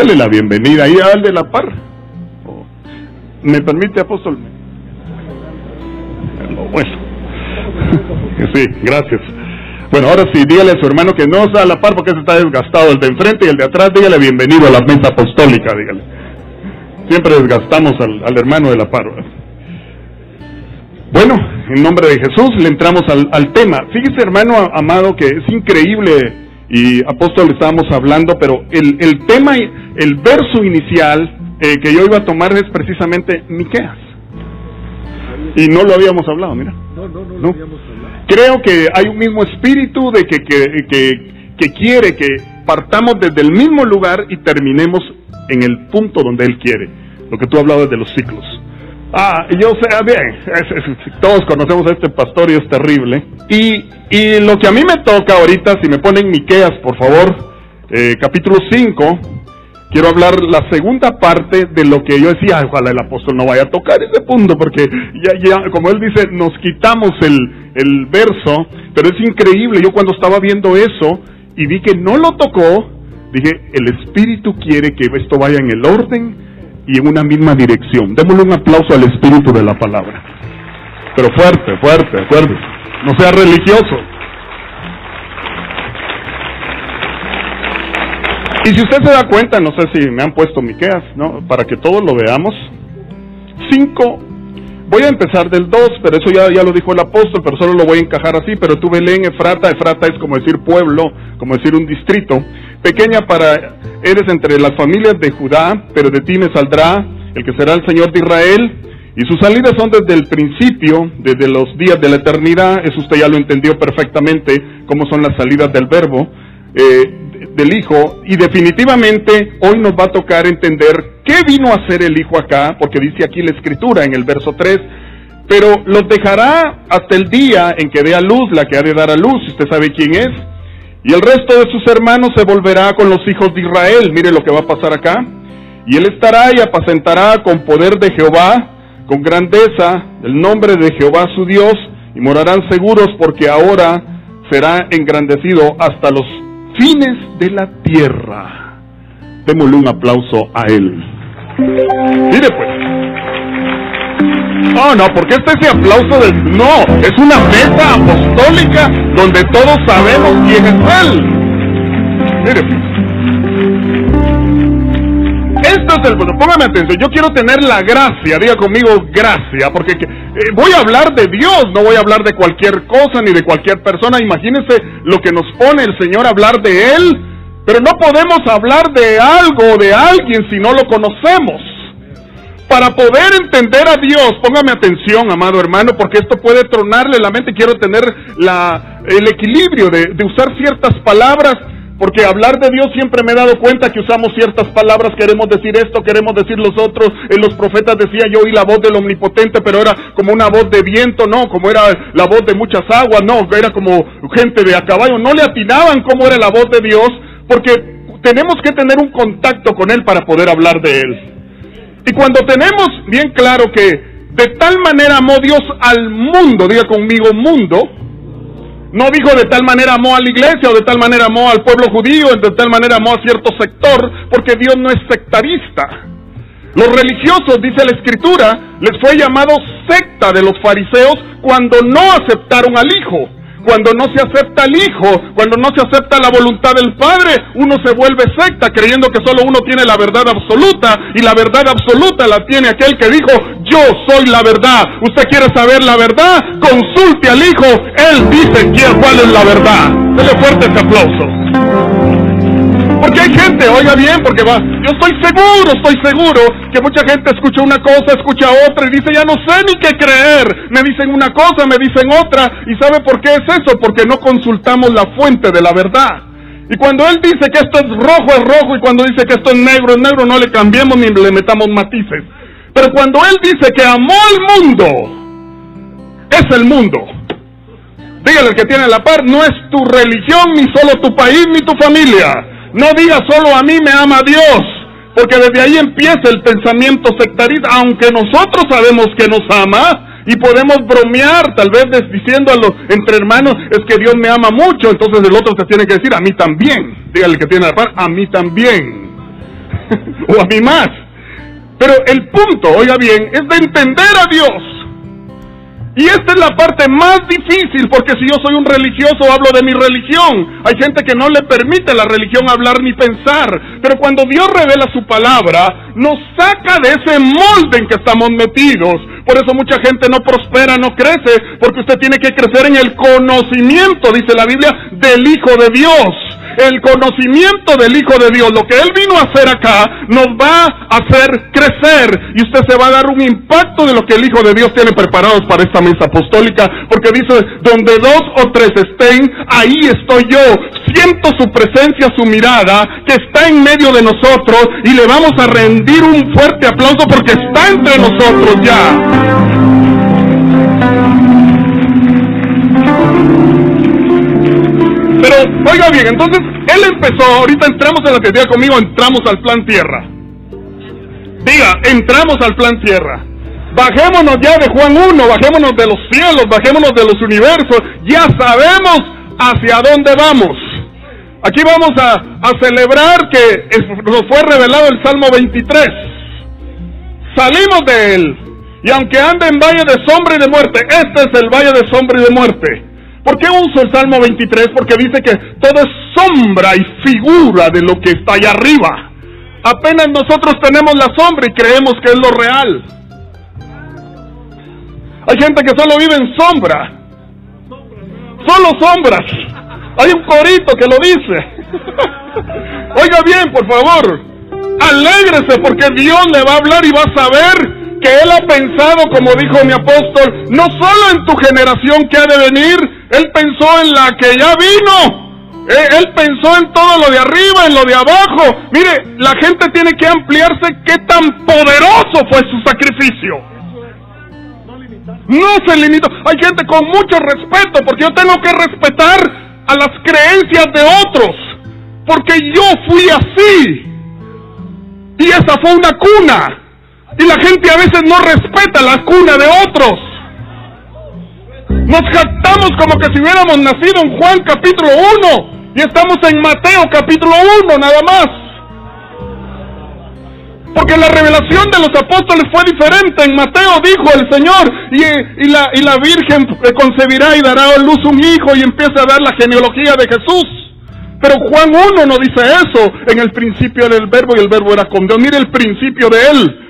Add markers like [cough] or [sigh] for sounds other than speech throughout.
dele la bienvenida ahí al de la par. ¿Me permite, apóstol? Bueno, [laughs] sí, gracias. Bueno, ahora sí, dígale a su hermano que no está a la par porque se está desgastado el de enfrente y el de atrás, dígale bienvenido a la mesa apostólica, dígale. Siempre desgastamos al, hermano de la par. Bueno, en nombre de Jesús le entramos al, tema. Fíjese, hermano amado, que es increíble y apóstol estábamos hablando, pero el, el tema, el verso inicial eh, que yo iba a tomar es precisamente Miqueas. Y no lo habíamos hablado, mira. No, no, no, lo habíamos hablado. Creo que hay un mismo espíritu de que, que, que, que quiere que partamos desde el mismo lugar y terminemos en el punto donde Él quiere. Lo que tú hablabas de los ciclos. Ah, yo sé, ah, bien, todos conocemos a este pastor y es terrible. Y, y lo que a mí me toca ahorita, si me ponen Miqueas, por favor, eh, capítulo 5, quiero hablar la segunda parte de lo que yo decía, ojalá el apóstol no vaya a tocar ese punto, porque ya, ya como él dice, nos quitamos el, el verso, pero es increíble, yo cuando estaba viendo eso y vi que no lo tocó, dije, el Espíritu quiere que esto vaya en el orden y en una misma dirección. Démosle un aplauso al espíritu de la palabra. Pero fuerte, fuerte, fuerte. No sea religioso. Y si usted se da cuenta, no sé si me han puesto Miqueas, ¿no? Para que todos lo veamos. Cinco. Voy a empezar del dos, pero eso ya, ya lo dijo el apóstol, pero solo lo voy a encajar así. Pero tú Belén, Efrata, Efrata es como decir pueblo, como decir un distrito pequeña para eres entre las familias de Judá, pero de ti me saldrá el que será el Señor de Israel. Y sus salidas son desde el principio, desde los días de la eternidad. Eso usted ya lo entendió perfectamente, cómo son las salidas del verbo, eh, del Hijo. Y definitivamente hoy nos va a tocar entender qué vino a hacer el Hijo acá, porque dice aquí la Escritura en el verso 3, pero los dejará hasta el día en que dé a luz la que ha de dar a luz. Usted sabe quién es. Y el resto de sus hermanos se volverá con los hijos de Israel. Mire lo que va a pasar acá. Y él estará y apacentará con poder de Jehová, con grandeza, el nombre de Jehová su Dios, y morarán seguros porque ahora será engrandecido hasta los fines de la tierra. Démosle un aplauso a él. Mire pues. No, no, porque este es aplauso del... No, es una mesa apostólica donde todos sabemos quién es Él. Mire, esto es el... Póngame atención, yo quiero tener la gracia, diga conmigo gracia, porque eh, voy a hablar de Dios, no voy a hablar de cualquier cosa ni de cualquier persona. Imagínense lo que nos pone el Señor a hablar de Él, pero no podemos hablar de algo o de alguien si no lo conocemos para poder entender a Dios, póngame atención, amado hermano, porque esto puede tronarle la mente. Quiero tener la, el equilibrio de, usar ciertas palabras, porque hablar de Dios siempre me he dado cuenta que usamos ciertas palabras, queremos decir esto, queremos decir los otros. En los profetas decía yo oí la voz del omnipotente, pero era como una voz de viento, no, como era la voz de muchas aguas, no, era como gente de a caballo. No le atinaban cómo era la voz de Dios, porque tenemos que tener un contacto con Él para poder hablar de Él. Y cuando tenemos bien claro que de tal manera amó Dios al mundo, diga conmigo mundo, no dijo de tal manera amó a la iglesia o de tal manera amó al pueblo judío, de tal manera amó a cierto sector, porque Dios no es sectarista. Los religiosos, dice la escritura, les fue llamado secta de los fariseos cuando no aceptaron al Hijo. Cuando no se acepta al Hijo, cuando no se acepta la voluntad del Padre, uno se vuelve secta creyendo que solo uno tiene la verdad absoluta y la verdad absoluta la tiene aquel que dijo, yo soy la verdad. ¿Usted quiere saber la verdad? Consulte al Hijo, Él dice cuál es la verdad. Dele fuerte ese aplauso. Porque hay gente, oiga bien, porque va, yo estoy seguro, estoy seguro que mucha gente escucha una cosa, escucha otra y dice, ya no sé ni qué creer. Me dicen una cosa, me dicen otra. ¿Y sabe por qué es eso? Porque no consultamos la fuente de la verdad. Y cuando él dice que esto es rojo, es rojo, y cuando dice que esto es negro, es negro, no le cambiemos ni le metamos matices. Pero cuando él dice que amó al mundo, es el mundo. Dígale al que tiene la par, no es tu religión, ni solo tu país, ni tu familia. No diga solo a mí me ama Dios, porque desde ahí empieza el pensamiento sectarista, aunque nosotros sabemos que nos ama y podemos bromear, tal vez diciendo a los, entre hermanos, es que Dios me ama mucho, entonces el otro te tiene que decir, a mí también. Dígale que tiene la par, a mí también. [laughs] o a mí más. Pero el punto, oiga bien, es de entender a Dios. Y esta es la parte más difícil, porque si yo soy un religioso hablo de mi religión. Hay gente que no le permite a la religión hablar ni pensar. Pero cuando Dios revela su palabra, nos saca de ese molde en que estamos metidos. Por eso mucha gente no prospera, no crece, porque usted tiene que crecer en el conocimiento, dice la Biblia, del Hijo de Dios el conocimiento del Hijo de Dios, lo que Él vino a hacer acá, nos va a hacer crecer y usted se va a dar un impacto de lo que el Hijo de Dios tiene preparados para esta mesa apostólica, porque dice, donde dos o tres estén, ahí estoy yo. Siento su presencia, su mirada, que está en medio de nosotros y le vamos a rendir un fuerte aplauso porque está entre nosotros ya. Pero, oiga bien, entonces él empezó, ahorita entramos en la teoría conmigo, entramos al plan tierra. Diga, entramos al plan tierra. Bajémonos ya de Juan 1, bajémonos de los cielos, bajémonos de los universos, ya sabemos hacia dónde vamos. Aquí vamos a, a celebrar que nos fue revelado el Salmo 23. Salimos de él. Y aunque ande en valle de sombra y de muerte, este es el valle de sombra y de muerte. ¿Por qué uso el Salmo 23? Porque dice que todo es sombra y figura de lo que está allá arriba. Apenas nosotros tenemos la sombra y creemos que es lo real. Hay gente que solo vive en sombra. Solo sombras. Hay un corito que lo dice. [laughs] Oiga bien, por favor. Alégrese porque Dios le va a hablar y va a saber que Él ha pensado, como dijo mi apóstol, no solo en tu generación que ha de venir, Él pensó en la que ya vino. Él pensó en todo lo de arriba, en lo de abajo. Mire, la gente tiene que ampliarse qué tan poderoso fue su sacrificio. No se limitó. Hay gente con mucho respeto, porque yo tengo que respetar a las creencias de otros. Porque yo fui así. Y esa fue una cuna. Y la gente a veces no respeta la cuna de otros. Nos jactamos como que si hubiéramos nacido en Juan capítulo 1 y estamos en Mateo capítulo 1 nada más. Porque la revelación de los apóstoles fue diferente. En Mateo dijo el Señor, y, la, y la Virgen concebirá y dará a luz un hijo y empieza a dar la genealogía de Jesús. Pero Juan 1 no dice eso. En el principio era el verbo y el verbo era con Dios. Mire el principio de él.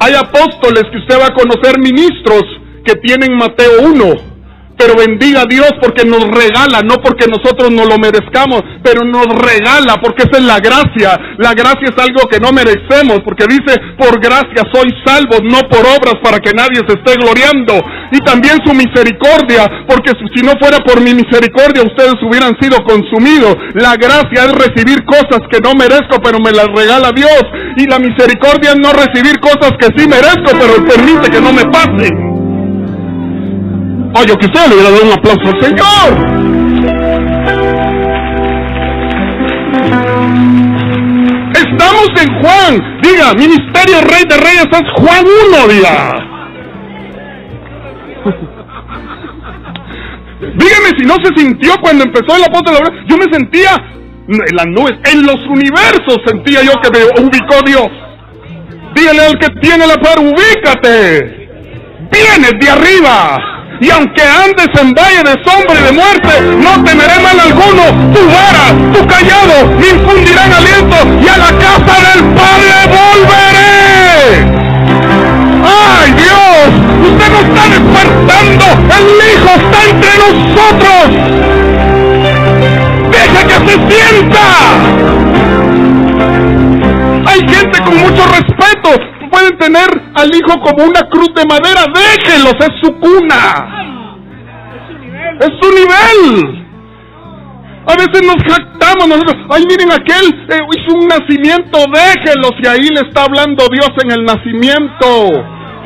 Hay apóstoles que usted va a conocer ministros que tienen Mateo 1 pero bendiga a Dios porque nos regala, no porque nosotros no lo merezcamos, pero nos regala porque esa es la gracia. La gracia es algo que no merecemos, porque dice, por gracia soy salvo, no por obras para que nadie se esté gloriando. Y también su misericordia, porque si no fuera por mi misericordia ustedes hubieran sido consumidos. La gracia es recibir cosas que no merezco, pero me las regala Dios. Y la misericordia es no recibir cosas que sí merezco, pero permite que no me pasen. Oye, que usted le hubiera dado un aplauso al Señor. Estamos en Juan. Diga, Ministerio Rey de Reyes es Juan 1, diga. [laughs] Dígame si no se sintió cuando empezó el apóstol. Yo me sentía en las nubes, en los universos sentía yo que me ubicó Dios. Dígale al que tiene la par, ubícate. Vienes de arriba y aunque andes en valle de sombra y de muerte, no temeré mal alguno. Tu vara, tu callado me infundirán aliento y a la casa del Padre volveré. ¡Ay Dios! Usted no está despertando. El Hijo está entre nosotros. Deja que se sienta. Hay gente con mucho respeto pueden tener al hijo como una cruz de madera, déjenlos, es su cuna. Es su nivel. A veces nos jactamos nosotros, ay miren aquel eh, hizo un nacimiento, déjenlos y ahí le está hablando Dios en el nacimiento.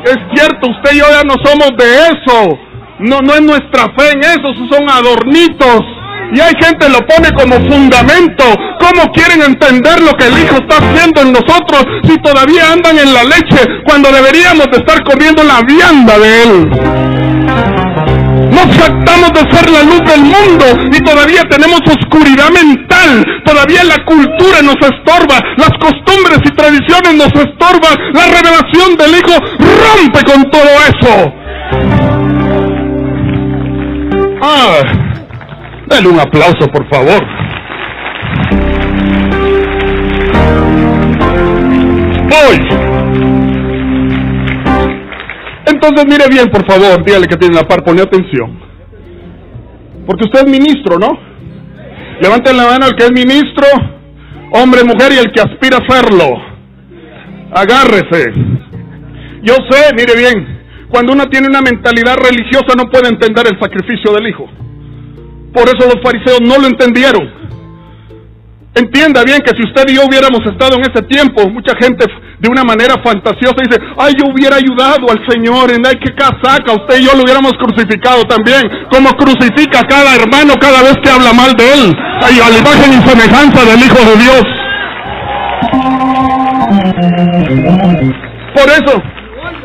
Es cierto, usted y yo ya no somos de eso. No, no es nuestra fe en eso, son adornitos. Y hay gente lo pone como fundamento. ¿Cómo quieren entender lo que el Hijo está haciendo en nosotros si todavía andan en la leche cuando deberíamos de estar comiendo la vianda de Él? Nos jactamos de ser la luz del mundo y todavía tenemos oscuridad mental. Todavía la cultura nos estorba, las costumbres y tradiciones nos estorban. La revelación del Hijo rompe con todo eso. Ah, dale un aplauso, por favor. Hoy entonces mire bien, por favor, dígale que tiene la par, pone atención. Porque usted es ministro, ¿no? Levanten la mano el que es ministro, hombre, mujer y el que aspira a serlo. Agárrese. Yo sé, mire bien, cuando uno tiene una mentalidad religiosa no puede entender el sacrificio del Hijo. Por eso los fariseos no lo entendieron. Entienda bien que si usted y yo hubiéramos estado en ese tiempo, mucha gente de una manera fantasiosa dice, ay, yo hubiera ayudado al Señor, en ay, qué casaca, usted y yo lo hubiéramos crucificado también, como crucifica a cada hermano cada vez que habla mal de él, ay, a la imagen y semejanza del Hijo de Dios. Por eso,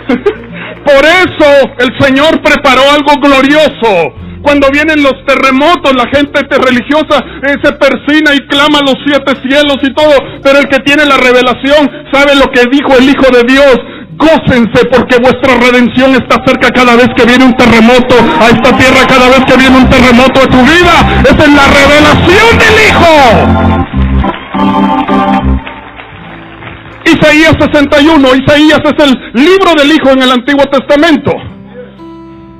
[laughs] por eso el Señor preparó algo glorioso cuando vienen los terremotos, la gente religiosa eh, se persina y clama los siete cielos y todo. Pero el que tiene la revelación sabe lo que dijo el Hijo de Dios. Gócense porque vuestra redención está cerca cada vez que viene un terremoto a esta tierra, cada vez que viene un terremoto a tu vida. Esa es la revelación del Hijo. Isaías 61, Isaías es el libro del Hijo en el Antiguo Testamento.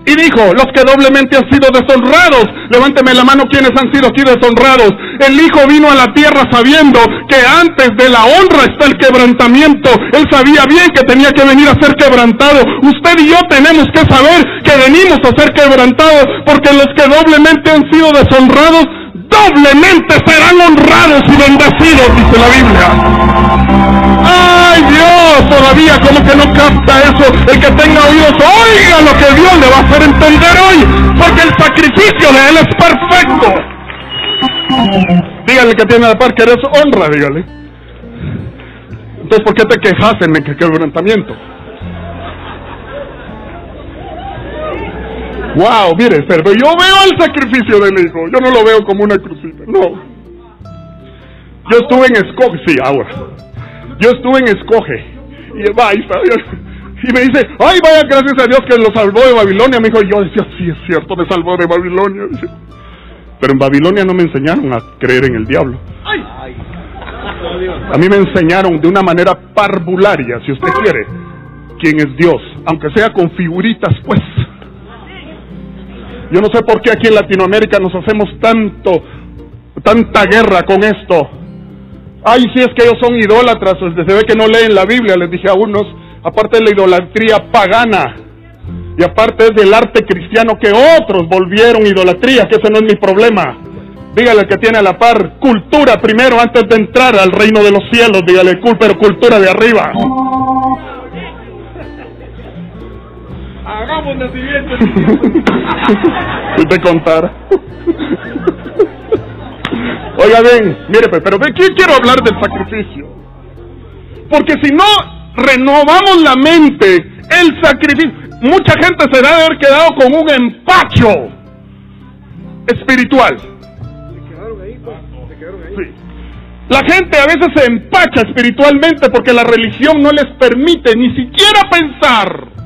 Y dijo, los que doblemente han sido deshonrados, levánteme la mano quienes han sido aquí deshonrados. El Hijo vino a la tierra sabiendo que antes de la honra está el quebrantamiento. Él sabía bien que tenía que venir a ser quebrantado. Usted y yo tenemos que saber que venimos a ser quebrantados porque los que doblemente han sido deshonrados, doblemente serán honrados y bendecidos, dice la Biblia. ¡Ay Dios! Todavía como que no capta eso. El que tenga oídos, oiga lo que Dios le va a hacer entender hoy. Porque el sacrificio de Él es perfecto. Dígale que tiene de par que eres honra, dígale. Entonces, ¿por qué te quejas en el quebrantamiento? Wow, mire, pero yo veo el sacrificio del Hijo. Yo no lo veo como una crucita, no. Yo estuve en Escocia, sí, ahora. Yo estuve en Escoge. Y, va, y me dice, ay, vaya, gracias a Dios que lo salvó de Babilonia. Me dijo, yo decía, sí, es cierto, me salvó de Babilonia. Pero en Babilonia no me enseñaron a creer en el diablo. A mí me enseñaron de una manera parvularia, si usted quiere, quién es Dios, aunque sea con figuritas, pues. Yo no sé por qué aquí en Latinoamérica nos hacemos tanto, tanta guerra con esto. Ay, si es que ellos son idólatras, pues, se ve que no leen la Biblia, les dije a unos, aparte de la idolatría pagana, y aparte es del arte cristiano que otros volvieron idolatría, que ese no es mi problema. Dígale que tiene a la par cultura primero antes de entrar al reino de los cielos, dígale, pero cultura de arriba. Hagamos el siguiente. si [laughs] te contara. Oiga bien, mire, pues, pero de qué quiero hablar del sacrificio. Porque si no renovamos la mente, el sacrificio, mucha gente se debe haber quedado con un empacho espiritual. Sí. La gente a veces se empacha espiritualmente porque la religión no les permite ni siquiera pensar.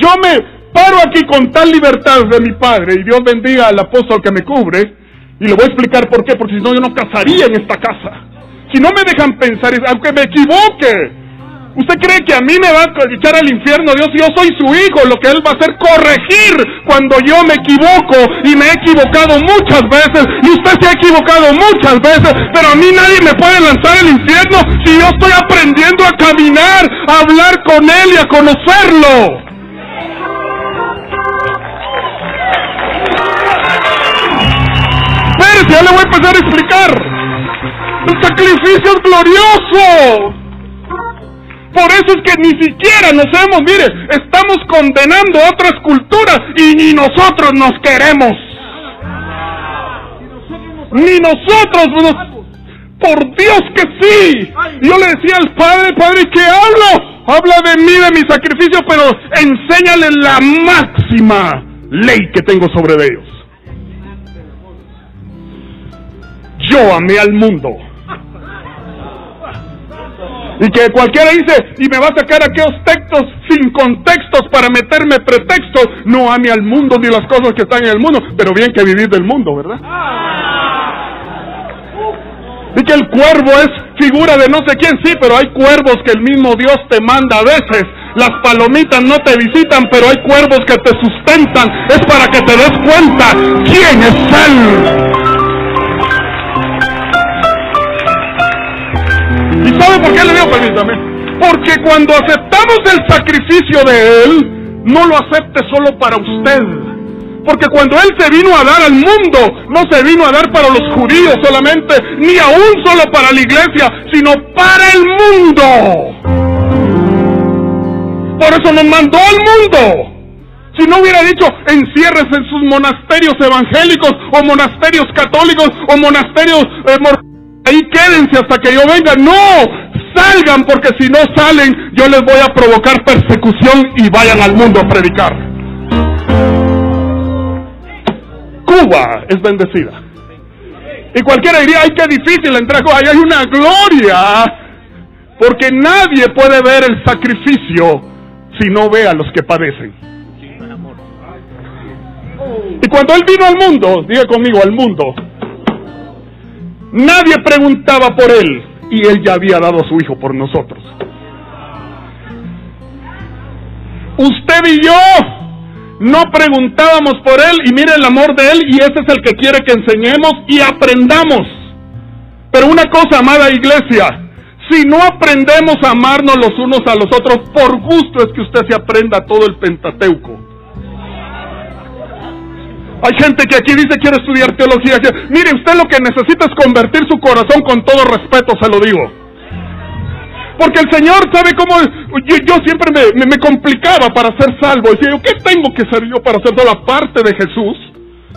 Yo me paro aquí con tal libertad de mi Padre y Dios bendiga al apóstol que me cubre y le voy a explicar por qué, porque si no yo no casaría en esta casa. Si no me dejan pensar, aunque me equivoque, ¿usted cree que a mí me va a echar al infierno Dios? Yo soy su hijo, lo que Él va a hacer corregir cuando yo me equivoco y me he equivocado muchas veces y usted se ha equivocado muchas veces, pero a mí nadie me puede lanzar al infierno si yo estoy aprendiendo a caminar, a hablar con Él y a conocerlo. Ya le voy a empezar a explicar. El sacrificio es glorioso. Por eso es que ni siquiera nos hemos, mire, estamos condenando otras culturas y ni nosotros nos queremos. Ni nosotros Por Dios que sí. Yo le decía al Padre, Padre, ¿qué hablo? Habla de mí, de mi sacrificio, pero enséñale la máxima ley que tengo sobre ellos. Yo amé al mundo. Y que cualquiera dice, y me va a sacar aquellos textos sin contextos para meterme pretextos. No ame al mundo ni las cosas que están en el mundo, pero bien que vivir del mundo, ¿verdad? Y que el cuervo es figura de no sé quién, sí, pero hay cuervos que el mismo Dios te manda a veces. Las palomitas no te visitan, pero hay cuervos que te sustentan. Es para que te des cuenta quién es Él. Permítame? Porque cuando aceptamos el sacrificio de Él, no lo acepte solo para usted porque cuando Él se vino a dar al mundo, no se vino a dar para los judíos solamente, ni aún solo para la iglesia, sino para el mundo. Por eso nos mandó al mundo. Si no hubiera dicho, encierres en sus monasterios evangélicos o monasterios católicos o monasterios... Eh, ahí quédense hasta que yo venga. No, salgan porque si no salen yo les voy a provocar persecución y vayan al mundo a predicar. Cuba es bendecida. Y cualquiera diría, ay, qué difícil entrar Ahí hay una gloria. Porque nadie puede ver el sacrificio si no ve a los que padecen. Y cuando Él vino al mundo, diga conmigo, al mundo, nadie preguntaba por Él y Él ya había dado a su Hijo por nosotros. Usted y yo no preguntábamos por Él y mire el amor de Él y ese es el que quiere que enseñemos y aprendamos. Pero una cosa, amada iglesia, si no aprendemos a amarnos los unos a los otros, por gusto es que usted se aprenda todo el Pentateuco. Hay gente que aquí dice quiere estudiar teología. Mire, usted lo que necesita es convertir su corazón con todo respeto, se lo digo. Porque el Señor sabe cómo yo, siempre me, complicaba para ser salvo. Decía yo, ¿qué tengo que ser yo para ser la parte de Jesús?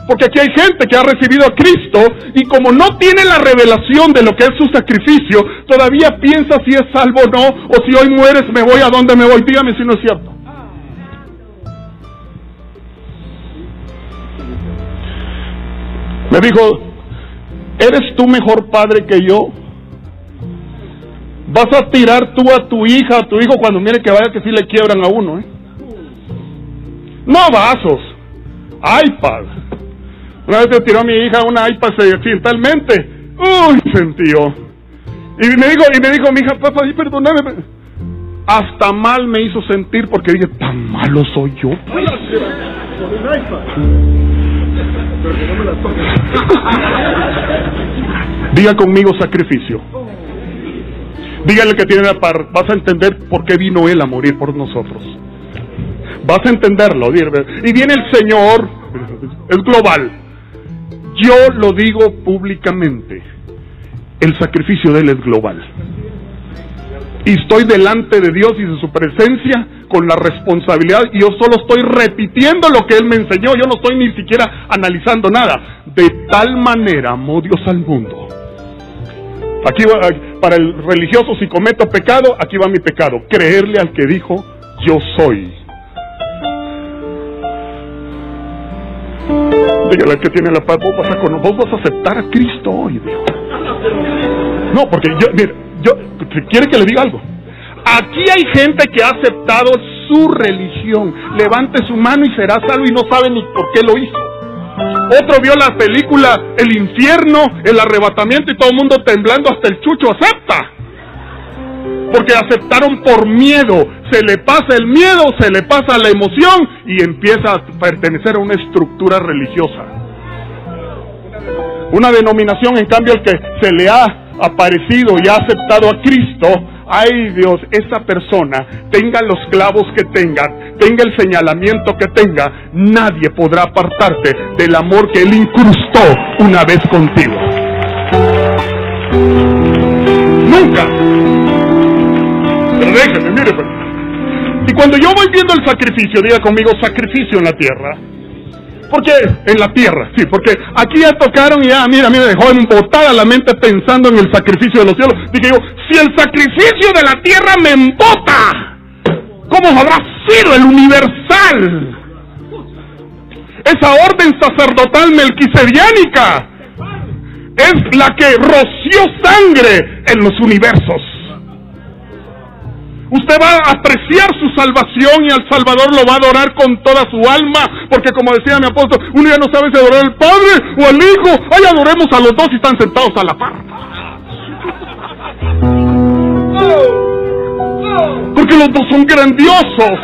Porque aquí hay gente que ha recibido a Cristo y como no tiene la revelación de lo que es su sacrificio, todavía piensa si es salvo o no, o si hoy mueres me voy a dónde me voy. Dígame si no es cierto. Me dijo, ¿eres tú mejor padre que yo? Vas a tirar tú a tu hija, a tu hijo cuando mire que vaya que sí le quiebran a uno, ¿eh? No vasos, iPad. Una vez le tiró a mi hija una iPad accidentalmente. Uy, sentió. Y me dijo, y me dijo mi hija, papá, perdóname. Hasta mal me hizo sentir porque dije, tan malo soy yo. [laughs] Diga conmigo sacrificio. Dígale que tiene la par, vas a entender por qué vino Él a morir por nosotros. Vas a entenderlo. Y viene el Señor, es global. Yo lo digo públicamente. El sacrificio de Él es global. Y estoy delante de Dios y de su presencia con la responsabilidad. Y yo solo estoy repitiendo lo que Él me enseñó. Yo no estoy ni siquiera analizando nada. De tal manera amó Dios al mundo Aquí va, para el religioso, si cometo pecado, aquí va mi pecado. Creerle al que dijo, yo soy. Dígale al que tiene la paz, vos vas a, vas a aceptar a Cristo hoy, Dios. No, porque yo, mire, yo, quiere que le diga algo. Aquí hay gente que ha aceptado su religión. Levante su mano y será salvo y no sabe ni por qué lo hizo. Otro vio la película El infierno, el arrebatamiento y todo el mundo temblando hasta el chucho acepta. Porque aceptaron por miedo. Se le pasa el miedo, se le pasa la emoción y empieza a pertenecer a una estructura religiosa. Una denominación, en cambio, el que se le ha aparecido y ha aceptado a Cristo, ay Dios, esa persona, tenga los clavos que tenga, tenga el señalamiento que tenga, nadie podrá apartarte del amor que Él incrustó una vez contigo. Nunca. Déjeme, mire. Pues. Y cuando yo voy viendo el sacrificio, diga conmigo sacrificio en la tierra, porque en la tierra, sí, porque aquí ya tocaron y ya, mira, mira, dejó embotada la mente pensando en el sacrificio de los cielos. Dije yo, si el sacrificio de la tierra me embota, ¿cómo habrá sido el universal? Esa orden sacerdotal melquisediánica es la que roció sangre en los universos. Usted va a apreciar su salvación y al Salvador lo va a adorar con toda su alma, porque como decía mi apóstol, uno ya no sabe si adorar al Padre o al Hijo. Ay, adoremos a los dos y están sentados a la par. Porque los dos son grandiosos.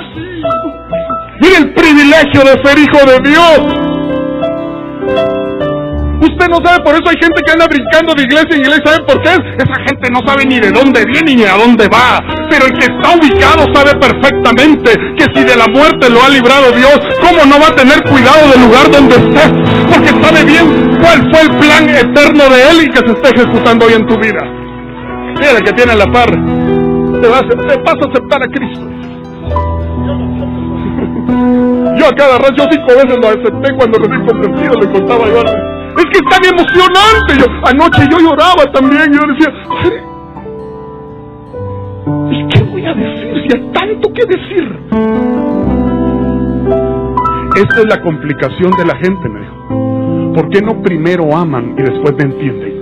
Mire el privilegio de ser hijo de Dios. Usted no sabe, por eso hay gente que anda brincando de iglesia en iglesia. ¿Sabe por qué? Esa gente no sabe ni de dónde viene ni a dónde va. Pero el que está ubicado sabe perfectamente que si de la muerte lo ha librado Dios, ¿cómo no va a tener cuidado del lugar donde esté? Porque sabe bien cuál fue el plan eterno de Él y que se está ejecutando hoy en tu vida. Mira que tiene la par. Te vas, a aceptar a Cristo. [laughs] Yo a cada rato, yo cinco veces lo acepté cuando recibí convertido, le contaba yo. Es que es tan emocionante. Yo, anoche yo lloraba también. Yo decía, ¿y qué voy a decir si hay tanto que decir? Esta es la complicación de la gente, me dijo. ¿Por qué no primero aman y después me entienden?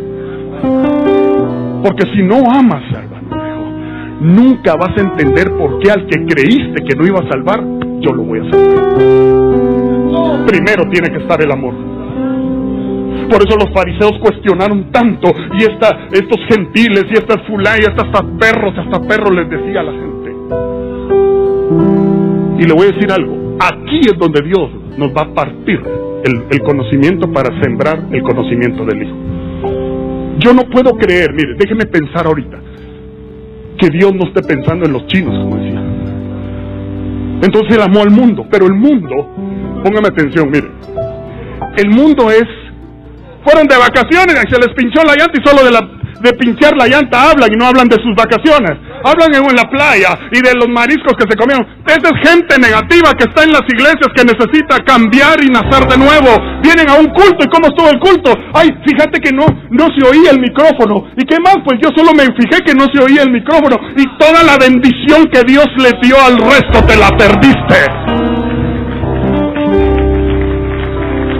Porque si no amas, hermano, nunca vas a entender por qué al que creíste que no iba a salvar, yo lo voy a salvar. Primero tiene que estar el amor. Por eso los fariseos cuestionaron tanto y esta, estos gentiles y estas fulay, y hasta perros, hasta perros les decía a la gente. Y le voy a decir algo, aquí es donde Dios nos va a partir el, el conocimiento para sembrar el conocimiento del Hijo. Yo no puedo creer, mire, déjeme pensar ahorita, que Dios no esté pensando en los chinos, como decía. Entonces él amó al mundo, pero el mundo, póngame atención, mire, el mundo es fueron de vacaciones y se les pinchó la llanta y solo de, la, de pinchar la llanta hablan y no hablan de sus vacaciones. Hablan en, la playa y de los mariscos que se comieron. Esa es gente negativa que está en las iglesias que necesita cambiar y nacer de nuevo. Vienen a un culto y cómo estuvo el culto. Ay, fíjate que no, no se oía el micrófono. ¿Y qué más? Pues yo solo me fijé que no se oía el micrófono. Y toda la bendición que Dios le dio al resto te la perdiste.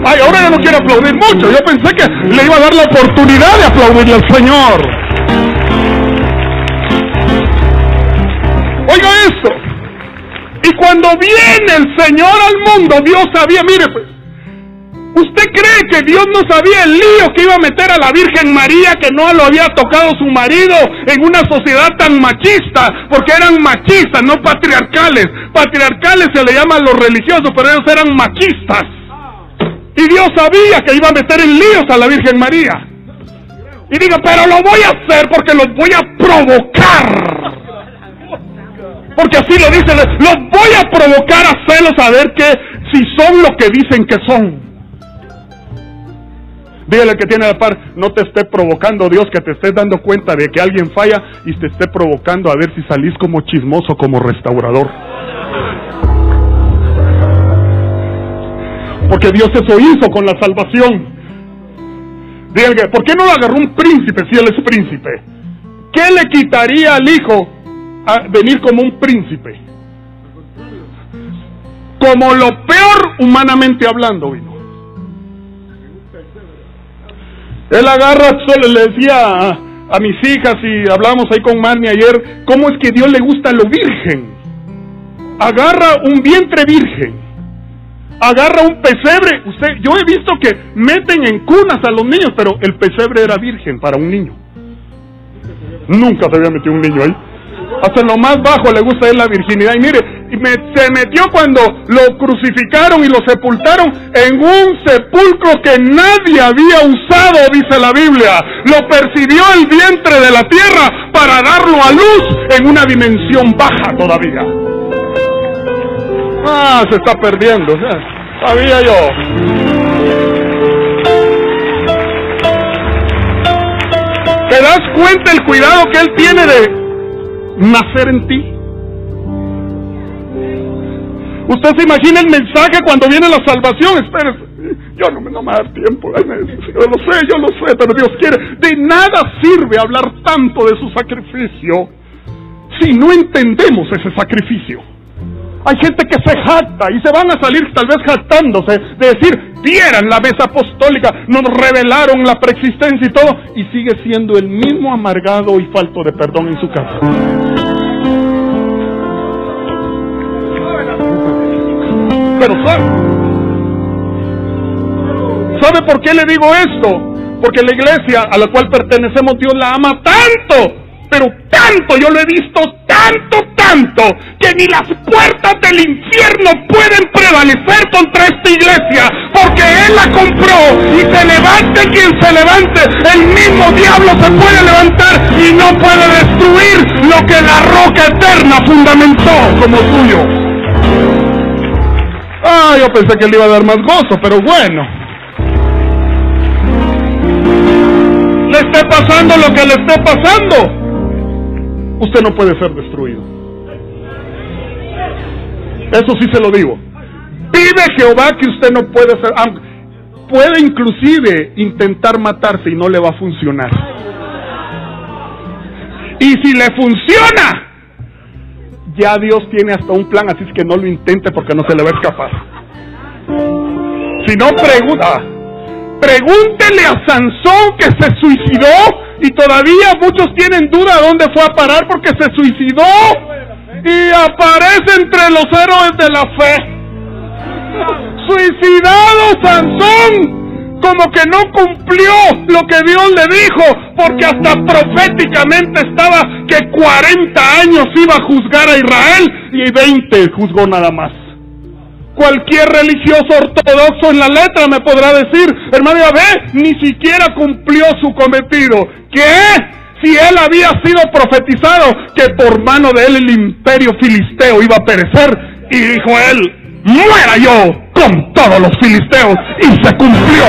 Ay, ahora ya no quiero aplaudir mucho. Yo pensé que le iba a dar la oportunidad de aplaudirle al Señor. Oiga esto. Y cuando viene el Señor al mundo, Dios sabía, mire pues, ¿usted cree que Dios no sabía el lío que iba a meter a la Virgen María que no lo había tocado su marido en una sociedad tan machista? Porque eran machistas, no patriarcales. Patriarcales se le llaman los religiosos, pero ellos eran machistas. Y Dios sabía que iba a meter en líos a la Virgen María. Y digo, pero lo voy a hacer porque los voy a provocar. Porque así lo dice, los voy a provocar a hacerlos saber que si son lo que dicen que son. Dígale que tiene la par, no te esté provocando Dios, que te estés dando cuenta de que alguien falla y te esté provocando a ver si salís como chismoso, como restaurador. Porque Dios eso hizo con la salvación. Dígale, ¿por qué no agarró un príncipe si él es príncipe? ¿Qué le quitaría al hijo a venir como un príncipe? Como lo peor humanamente hablando vino. Él agarra, solo le decía a, mis hijas y hablamos ahí con Marnie ayer, cómo es que Dios le gusta lo virgen. Agarra un vientre virgen agarra un pesebre. Usted, yo he visto que meten en cunas a los niños, pero el pesebre era virgen para un niño. Nunca se había metido un niño ahí. Hasta lo más bajo le gusta a él la virginidad. Y mire, se metió cuando lo crucificaron y lo sepultaron en un sepulcro que nadie había usado, dice la Biblia. Lo percibió el vientre de la tierra para darlo a luz en una dimensión baja todavía. Ah, se está perdiendo. Sabía yo. ¿Te das cuenta el cuidado que Él tiene de nacer en ti? Usted se imagina el mensaje cuando viene la salvación. Espérese. Yo no, no me da tiempo. Yo lo sé, yo lo sé, pero Dios quiere. De nada sirve hablar tanto de su sacrificio si no entendemos ese sacrificio. Hay gente que se jacta y se van a salir tal vez jactándose de decir, vieran la mesa apostólica, nos revelaron la preexistencia y todo, y sigue siendo el mismo amargado y falto de perdón en su casa. Pero ¿sabe? ¿Sabe por qué le digo esto? Porque la iglesia a la cual pertenecemos Dios la ama tanto pero tanto, yo lo he visto tanto, tanto, que ni las puertas del infierno pueden prevalecer contra esta iglesia, porque Él la compró y se levante quien se levante, el mismo diablo se puede levantar y no puede destruir lo que la roca eterna fundamentó como suyo. Ah, yo pensé que le iba a dar más gozo, pero bueno. Le esté pasando lo que le esté pasando usted no puede ser destruido. Eso sí se lo digo. Pide Jehová que usted no puede ser, puede inclusive intentar matarse y no le va a funcionar. Y si le funciona, ya Dios tiene hasta un plan, así es que no lo intente porque no se le va a escapar. Si no pregunta, pregúntele a Sansón que se suicidó y todavía muchos tienen duda dónde fue a parar porque se suicidó. Y aparece entre los héroes de la fe. Suicidado Sansón. Como que no cumplió lo que Dios le dijo. Porque hasta proféticamente estaba que 40 años iba a juzgar a Israel. Y 20 juzgó nada más. Cualquier religioso ortodoxo en la letra me podrá decir, hermano ve, ni siquiera cumplió su cometido. ¿Qué? Si él había sido profetizado que por mano de él el imperio filisteo iba a perecer, y dijo él, muera yo con todos los filisteos, y se cumplió.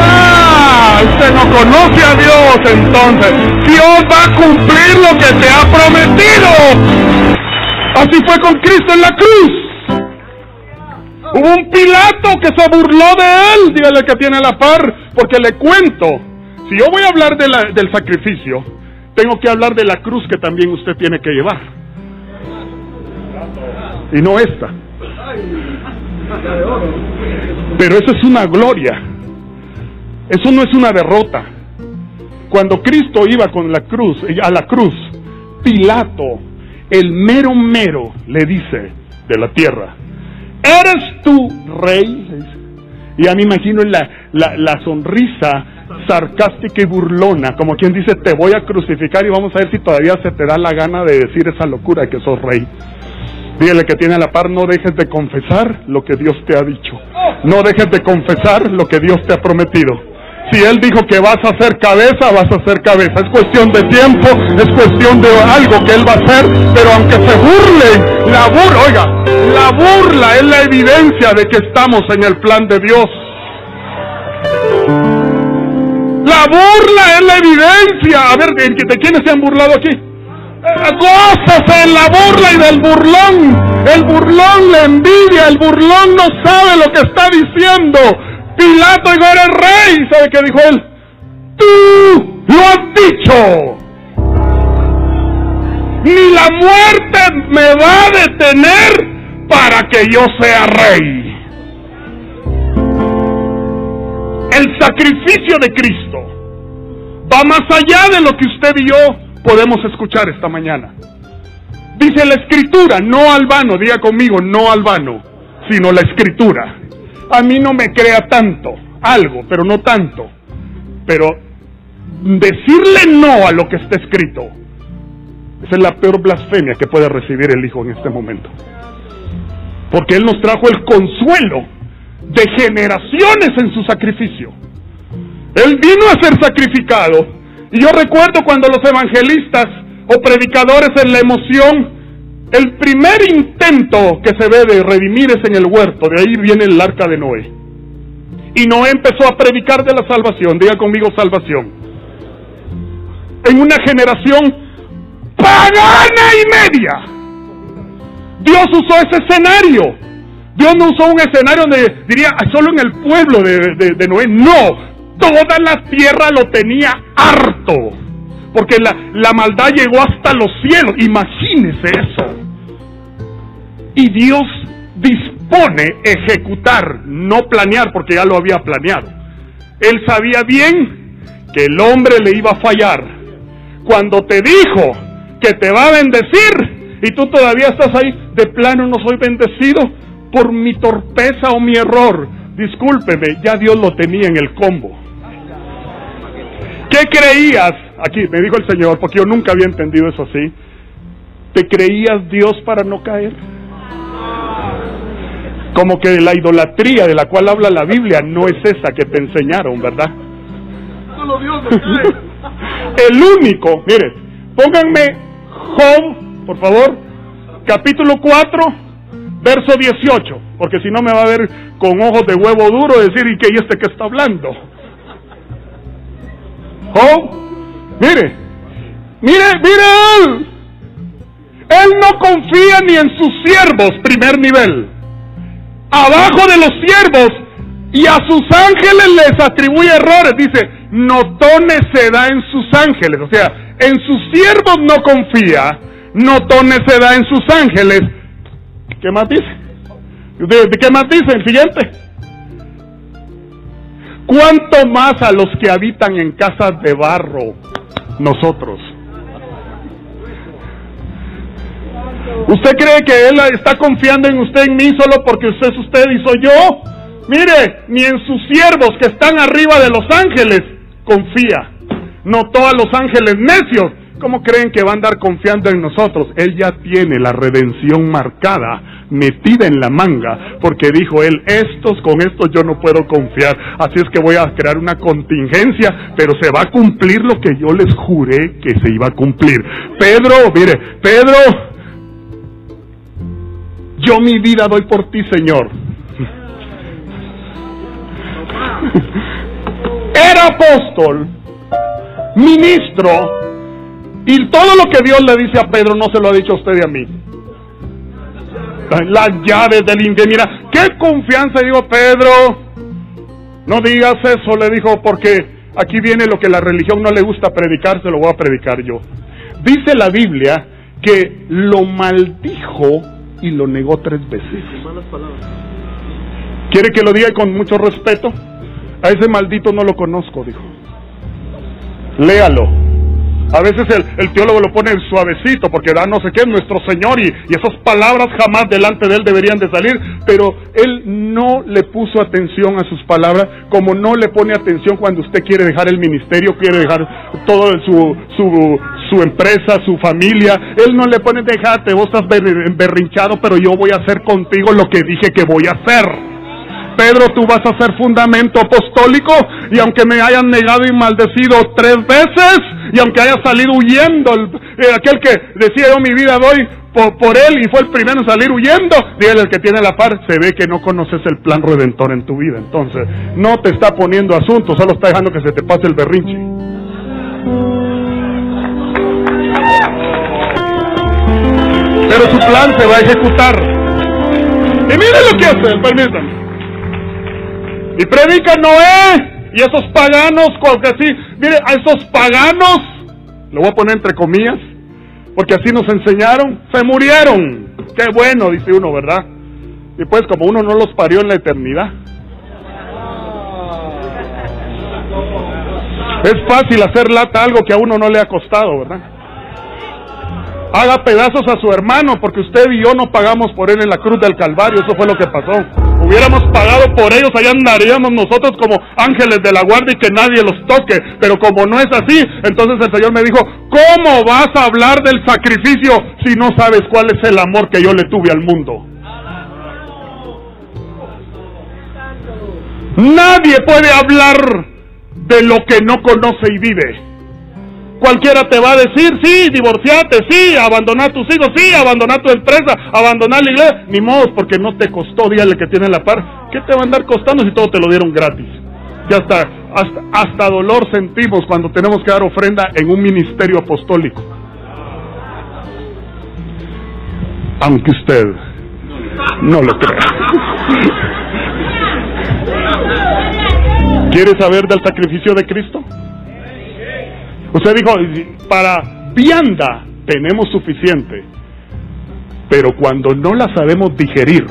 Ah, usted no conoce a Dios entonces. Dios va a cumplir lo que te ha prometido. Así fue con Cristo en la cruz. Hubo un Pilato que se burló de él, dígale que tiene la par, porque le cuento, si yo voy a hablar del sacrificio, tengo que hablar de la cruz que también usted tiene que llevar. Y no esta. Pero eso es una gloria. Eso no es una derrota. Cuando Cristo iba con la cruz, a la cruz, Pilato el mero mero le dice de la tierra, ¿eres tú rey? Y a mí me imagino la, la, sonrisa sarcástica y burlona, como quien dice, te voy a crucificar y vamos a ver si todavía se te da la gana de decir esa locura que sos rey. Dígale que tiene la par, no dejes de confesar lo que Dios te ha dicho. No dejes de confesar lo que Dios te ha prometido. Si Él dijo que vas a hacer cabeza, vas a hacer cabeza. Es cuestión de tiempo, es cuestión de algo que Él va a hacer, pero aunque se burlen, la burla, oiga, la burla es la evidencia de que estamos en el plan de Dios. La burla es la evidencia. A ver, ¿de quiénes se han burlado aquí? Gózase en la burla y del burlón. El burlón le envidia, el burlón no sabe lo que está diciendo. Pilato y eres rey. ¿Sabe qué dijo él? Tú lo has dicho. Ni la muerte me va a detener para que yo sea rey. El sacrificio de Cristo va más allá de lo que usted y yo podemos escuchar esta mañana. Dice la escritura, no al vano, diga conmigo, no al vano, sino la escritura a mí no me crea tanto, algo, pero no tanto. Pero decirle no a lo que está escrito, esa es la peor blasfemia que puede recibir el Hijo en este momento. Porque Él nos trajo el consuelo de generaciones en su sacrificio. Él vino a ser sacrificado. Y yo recuerdo cuando los evangelistas o predicadores en la emoción el primer intento que se ve de redimir es en el huerto, de ahí viene el arca de Noé. Y Noé empezó a predicar de la salvación, diga conmigo salvación. En una generación pagana y media. Dios usó ese escenario. Dios no usó un escenario donde diría ah, solo en el pueblo de, de Noé. No, toda la tierra lo tenía harto porque la, la maldad llegó hasta los cielos. Imagínese eso. Y Dios dispone ejecutar, no planear, porque ya lo había planeado. Él sabía bien que el hombre le iba a fallar. Cuando te dijo que te va a bendecir y tú todavía estás ahí, de plano no soy bendecido por mi torpeza o mi error. Discúlpeme, ya Dios lo tenía en el combo. ¿Qué creías? Aquí me dijo el Señor, porque yo nunca había entendido eso así. ¿Te creías Dios para no caer? Como que la idolatría de la cual habla la Biblia no es esa que te enseñaron, ¿verdad? Solo Dios [laughs] El único, mire, pónganme Job, por favor, capítulo 4, verso 18, porque si no me va a ver con ojos de huevo duro decir, ¿y qué y este que está hablando? Job, mire, mire, mire él. Él no confía ni en sus siervos, primer nivel. Abajo de los siervos y a sus ángeles les atribuye errores. Dice, notones se da en sus ángeles. O sea, en sus siervos no confía, notones se da en sus ángeles. ¿Qué más dice? ¿Qué más dice el siguiente? ¿Cuánto más a los que habitan en casas de barro nosotros? ¿Usted cree que Él está confiando en usted, en mí, solo porque usted es usted y soy yo? Mire, ni en sus siervos que están arriba de los ángeles confía. Notó a los ángeles necios ¿Cómo creen que va a andar confiando en nosotros? Él ya tiene la redención marcada, metida en la manga, porque dijo él, estos con estos yo no puedo confiar, así es que voy a crear una contingencia, pero se va a cumplir lo que yo les juré que se iba a cumplir. Pedro, mire, Pedro, yo mi vida doy por ti, Señor. [laughs] Era apóstol, ministro, y todo lo que Dios le dice a Pedro no se lo ha dicho a usted y a mí. Las llaves del infierno. Mira, qué confianza, digo Pedro. No digas eso, le dijo, porque aquí viene lo que la religión no le gusta predicar, se lo voy a predicar yo. Dice la Biblia que lo maldijo y lo negó tres veces. ¿Quiere que lo diga con mucho respeto? A ese maldito no lo conozco, dijo. Léalo. A veces el, teólogo lo pone suavecito porque da no sé qué, nuestro Señor y, y esas palabras jamás delante de él deberían de salir, pero él no le puso atención a sus palabras como no le pone atención cuando usted quiere dejar el ministerio, quiere dejar todo su, su, su empresa, su familia. Él no le pone, déjate, vos estás berrinchado, pero yo voy a hacer contigo lo que dije que voy a hacer. Pedro, tú vas a ser fundamento apostólico y aunque me hayan negado y maldecido tres veces y aunque haya salido huyendo, eh, aquel que decía yo mi vida doy por, él y fue el primero en salir huyendo, dígale el que tiene la par, se ve que no conoces el plan redentor en tu vida. Entonces, no te está poniendo asunto, solo está dejando que se te pase el berrinche. Pero su plan se va a ejecutar. Y miren lo que hace, permítanme. Y predica Noé y esos paganos, porque así, mire, a esos paganos, lo voy a poner entre comillas, porque así nos enseñaron, se murieron. Qué bueno, dice uno, ¿verdad? Y pues como uno no los parió en la eternidad. Es fácil hacer lata algo que a uno no le ha costado, ¿verdad? Haga pedazos a su hermano porque usted y yo no pagamos por él en la cruz del Calvario, eso fue lo que pasó hubiéramos pagado por ellos, allá andaríamos nosotros como ángeles de la guardia y que nadie los toque. Pero como no es así, entonces el Señor me dijo, ¿cómo vas a hablar del sacrificio si no sabes cuál es el amor que yo le tuve al mundo? Nadie puede hablar de lo que no conoce y vive. Cualquiera te va a decir, sí, divorciate, sí, abandonar tus hijos, sí, abandonar tu empresa, abandonar la iglesia. Ni modo, porque no te costó, dígale que tiene la par. ¿Qué te va a andar costando si todo te lo dieron gratis? Y hasta, hasta, hasta dolor sentimos cuando tenemos que dar ofrenda en un ministerio apostólico. Aunque usted no lo crea. [laughs] ¿Quiere saber del sacrificio de Cristo? Usted dijo, para vianda tenemos suficiente, pero cuando no la sabemos digerir,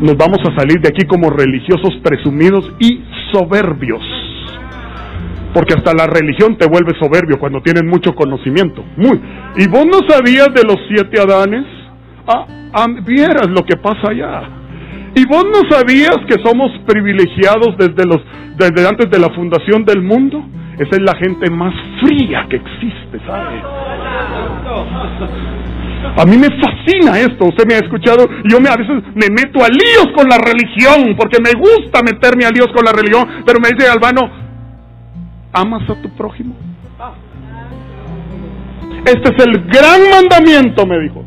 nos vamos a salir de aquí como religiosos presumidos y soberbios. Porque hasta la religión te vuelve soberbio cuando tienes mucho conocimiento. ¿Y vos no sabías de los siete Adanes? Ah, ah, vieras lo que pasa allá. ¿Y vos no sabías que somos privilegiados desde, los, desde antes de la fundación del mundo? Esa es la gente más fría que existe, ¿sabe? A mí me fascina esto, usted me ha escuchado, yo me, a veces me meto a líos con la religión, porque me gusta meterme a líos con la religión, pero me dice Albano, ¿amas a tu prójimo? Este es el gran mandamiento, me dijo.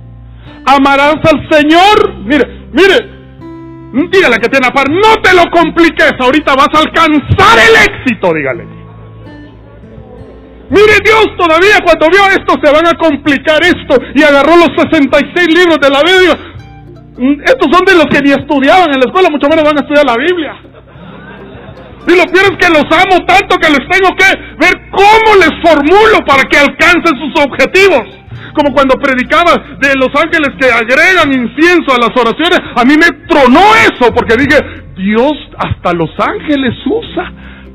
Amarás al Señor. Mire, mire, dígale que tiene a par, no te lo compliques, ahorita vas a alcanzar el éxito, dígale. Mire Dios todavía cuando vio esto se van a complicar esto y agarró los 66 libros de la Biblia. Mm, estos son de los que ni estudiaban en la escuela, mucho menos van a estudiar la Biblia. Y lo peor es que los amo tanto que les tengo que ver cómo les formulo para que alcancen sus objetivos. Como cuando predicaba de los ángeles que agregan incienso a las oraciones, a mí me tronó eso porque dije, Dios hasta los ángeles usa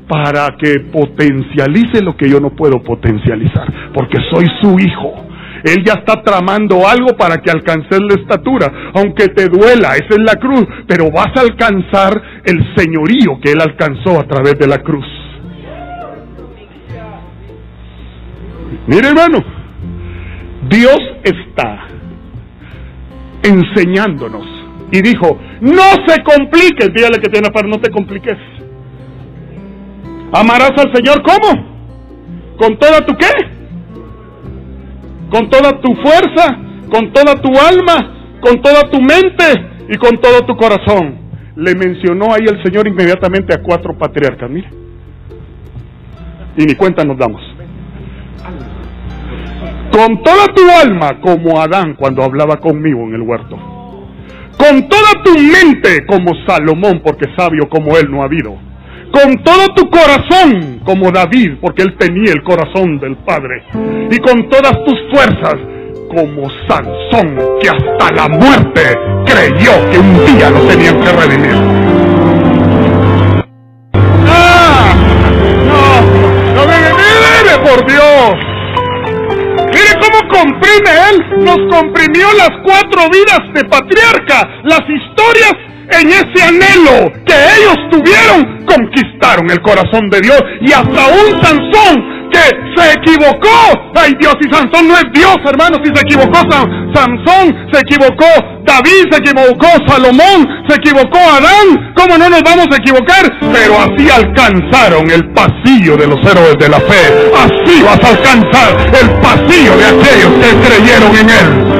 para que potencialice lo que yo no puedo potencializar, porque soy su hijo. Él ya está tramando algo para que alcances la estatura, aunque te duela, esa es la cruz, pero vas a alcanzar el señorío que Él alcanzó a través de la cruz. Mire hermano, Dios está enseñándonos y dijo, no se compliques, dígale que tiene para no te compliques. Amarás al Señor ¿cómo? ¿Con toda tu qué? Con toda tu fuerza, con toda tu alma, con toda tu mente y con todo tu corazón. Le mencionó ahí el Señor inmediatamente a cuatro patriarcas, mire. Y ni cuenta nos damos. Con toda tu alma, como Adán cuando hablaba conmigo en el huerto. Con toda tu mente, como Salomón, porque sabio como él no ha habido con todo tu corazón, como David, porque él tenía el corazón del Padre, y con todas tus fuerzas, como Sansón, que hasta la muerte creyó que un día lo tenían que redimir. ¡Ah! ¡No! ¡No por Dios! Mire cómo comprime él, nos comprimió las cuatro vidas de patriarca, las historias en ese anhelo que ellos tuvieron, conquistaron el corazón de Dios y hasta un Sansón que se equivocó. Ay Dios, y Sansón no es Dios, hermano, si se equivocó Sansón, se equivocó David, se equivocó Salomón, se equivocó Adán. ¿Cómo no nos vamos a equivocar? Pero así alcanzaron el pasillo de los héroes de la fe. Así vas a alcanzar el pasillo de aquellos que creyeron en él.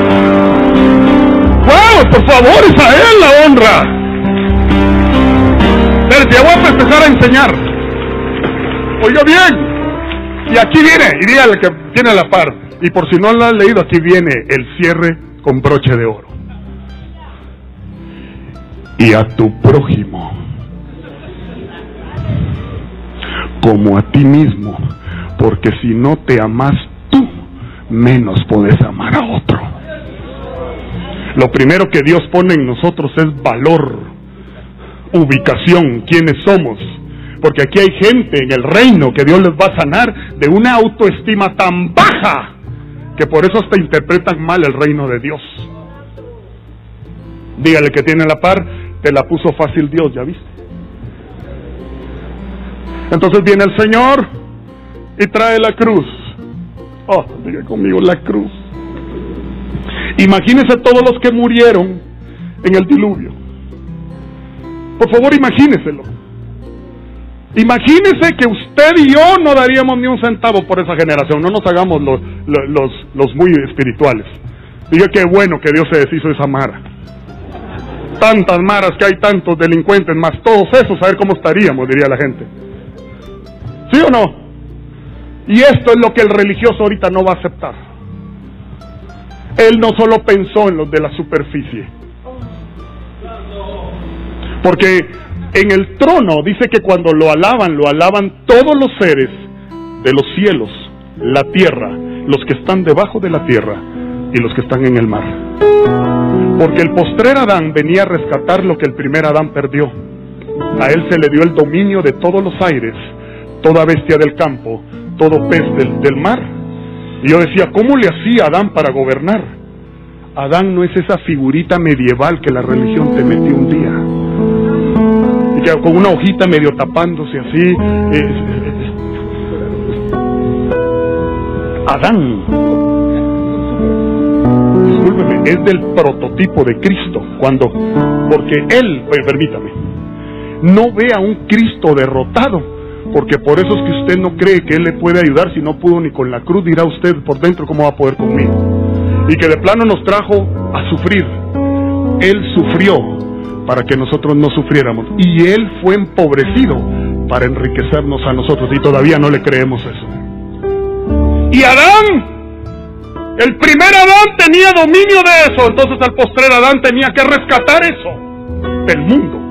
¡Wow! Por favor, es a él la honra. Pero ya voy a empezar a enseñar. Oiga bien. Y aquí viene, y dígale que tiene la par. Y por si no lo han leído, aquí viene el cierre con broche de oro. Y a tu prójimo, como a ti mismo, porque si no te amas tú, menos puedes amar a otro. Lo primero que Dios pone en nosotros es valor ubicación, quiénes somos. Porque aquí hay gente en el reino que Dios les va a sanar de una autoestima tan baja que por eso hasta interpretan mal el reino de Dios. Dígale que tiene la par, te la puso fácil Dios, ¿ya viste? Entonces viene el Señor y trae la cruz. Oh, diga conmigo la cruz. Imagínese todos los que murieron en el diluvio. Por favor, imagíneselo. Imagínese que usted y yo no daríamos ni un centavo por esa generación. No nos hagamos los, los, los muy espirituales. Diga qué bueno que Dios se deshizo de esa mara. Tantas maras que hay tantos delincuentes, más todos esos, a ver cómo estaríamos, diría la gente. ¿Sí o no? Y esto es lo que el religioso ahorita no va a aceptar. Él no solo pensó en los de la superficie, porque en el trono dice que cuando lo alaban, lo alaban todos los seres de los cielos la tierra, los que están debajo de la tierra y los que están en el mar. Porque el postrer Adán venía a rescatar lo que el primer Adán perdió. A él se le dio el dominio de todos los aires, toda bestia del campo, todo pez del, mar. Y yo decía, ¿cómo le hacía Adán para gobernar? Adán no es esa figurita medieval que la religión te mete un día. Con una hojita medio tapándose así. Adán, discúlpeme, es del prototipo de Cristo. Cuando, porque Él, permítame, no ve a un Cristo derrotado porque por eso es que usted no cree que Él le puede ayudar si no pudo ni con la cruz, dirá usted por dentro cómo va a poder conmigo. Y que de plano nos trajo a sufrir. Él sufrió para que nosotros no sufriéramos. Y Él fue empobrecido para enriquecernos a nosotros. Y todavía no le creemos eso. Y Adán, el primer Adán tenía dominio de eso. Entonces al postrer Adán tenía que rescatar eso del mundo.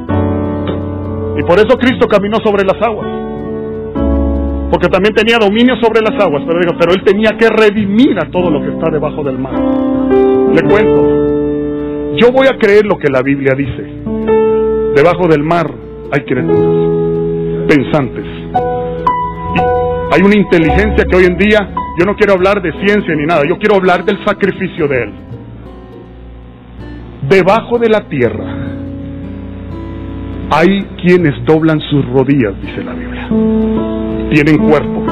Y por eso Cristo caminó sobre las aguas porque también tenía dominio sobre las aguas, pero, pero él tenía que redimir a todo lo que está debajo del mar. Le cuento, yo voy a creer lo que la Biblia dice. Debajo del mar hay criaturas, pensantes. hay una inteligencia que hoy en día, yo no quiero hablar de ciencia ni nada, yo quiero hablar del sacrificio de él. Debajo de la tierra hay quienes doblan sus rodillas, dice la Biblia tienen cuerpo.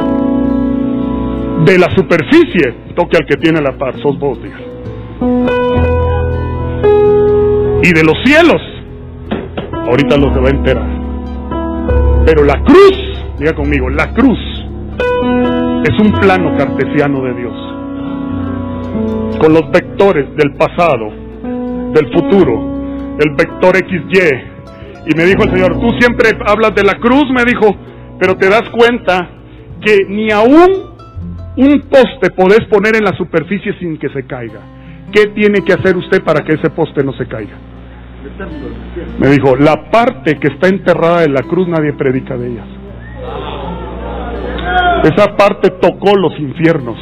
De la superficie, toque al que tiene la par, sos vos, diga. Y de los cielos, ahorita lo se va a enterar. Pero la cruz, diga conmigo, la cruz es un plano cartesiano de Dios. Con los vectores del pasado, del futuro, el vector XY. Y me dijo el Señor, tú siempre hablas de la cruz, me dijo, pero te das cuenta que ni aún un poste podés poner en la superficie sin que se caiga. ¿Qué tiene que hacer usted para que ese poste no se caiga? Me dijo, la parte que está enterrada en la cruz nadie predica de ella. Esa parte tocó los infiernos.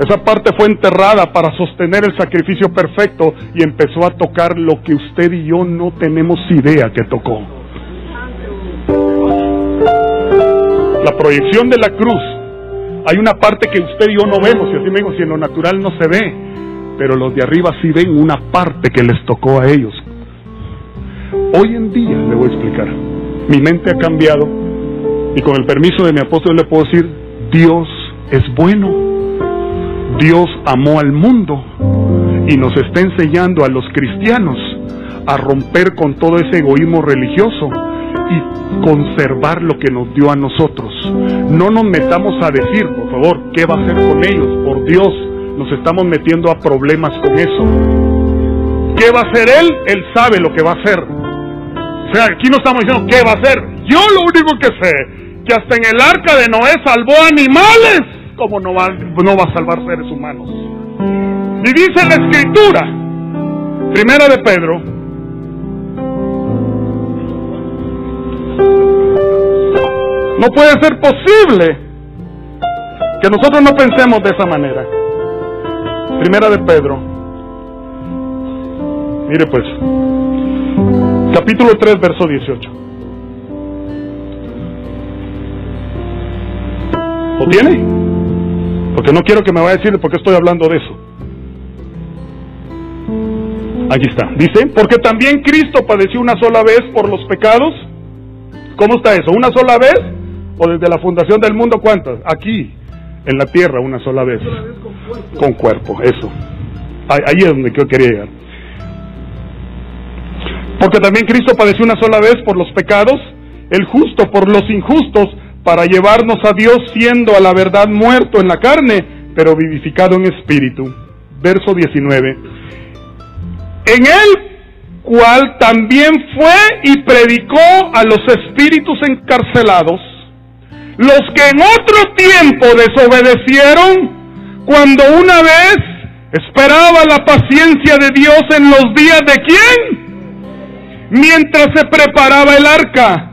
Esa parte fue enterrada para sostener el sacrificio perfecto y empezó a tocar lo que usted y yo no tenemos idea que tocó. la proyección de la cruz, hay una parte que usted y yo no vemos, y así me digo, si en lo natural no se ve, pero los de arriba sí ven una parte que les tocó a ellos. Hoy en día, le voy a explicar, mi mente ha cambiado y con el permiso de mi apóstol le puedo decir, Dios es bueno, Dios amó al mundo y nos está enseñando a los cristianos a romper con todo ese egoísmo religioso y conservar lo que nos dio a nosotros. No nos metamos a decir, por favor, qué va a hacer con ellos. Por Dios, nos estamos metiendo a problemas con eso. ¿Qué va a hacer Él? Él sabe lo que va a hacer. O sea, aquí no estamos diciendo qué va a hacer. Yo lo único que sé, que hasta en el arca de Noé salvó animales, como no va, no va a salvar seres humanos. Y dice la escritura, primera de Pedro, No puede ser posible que nosotros no pensemos de esa manera. Primera de Pedro. Mire pues, capítulo 3, verso 18. ¿Lo tiene? Porque no quiero que me vaya a decir por qué estoy hablando de eso. Aquí está. Dice, porque también Cristo padeció una sola vez por los pecados. ¿Cómo está eso? ¿Una sola vez? ¿O desde la fundación del mundo cuántas? Aquí, en la tierra, una sola vez. Con cuerpo, eso. Ahí es donde yo quería llegar. Porque también Cristo padeció una sola vez por los pecados, el justo por los injustos, para llevarnos a Dios siendo a la verdad muerto en la carne, pero vivificado en espíritu. Verso 19. En él cual también fue y predicó a los espíritus encarcelados los que en otro tiempo desobedecieron, cuando una vez esperaba la paciencia de Dios en los días de quién? Mientras se preparaba el arca,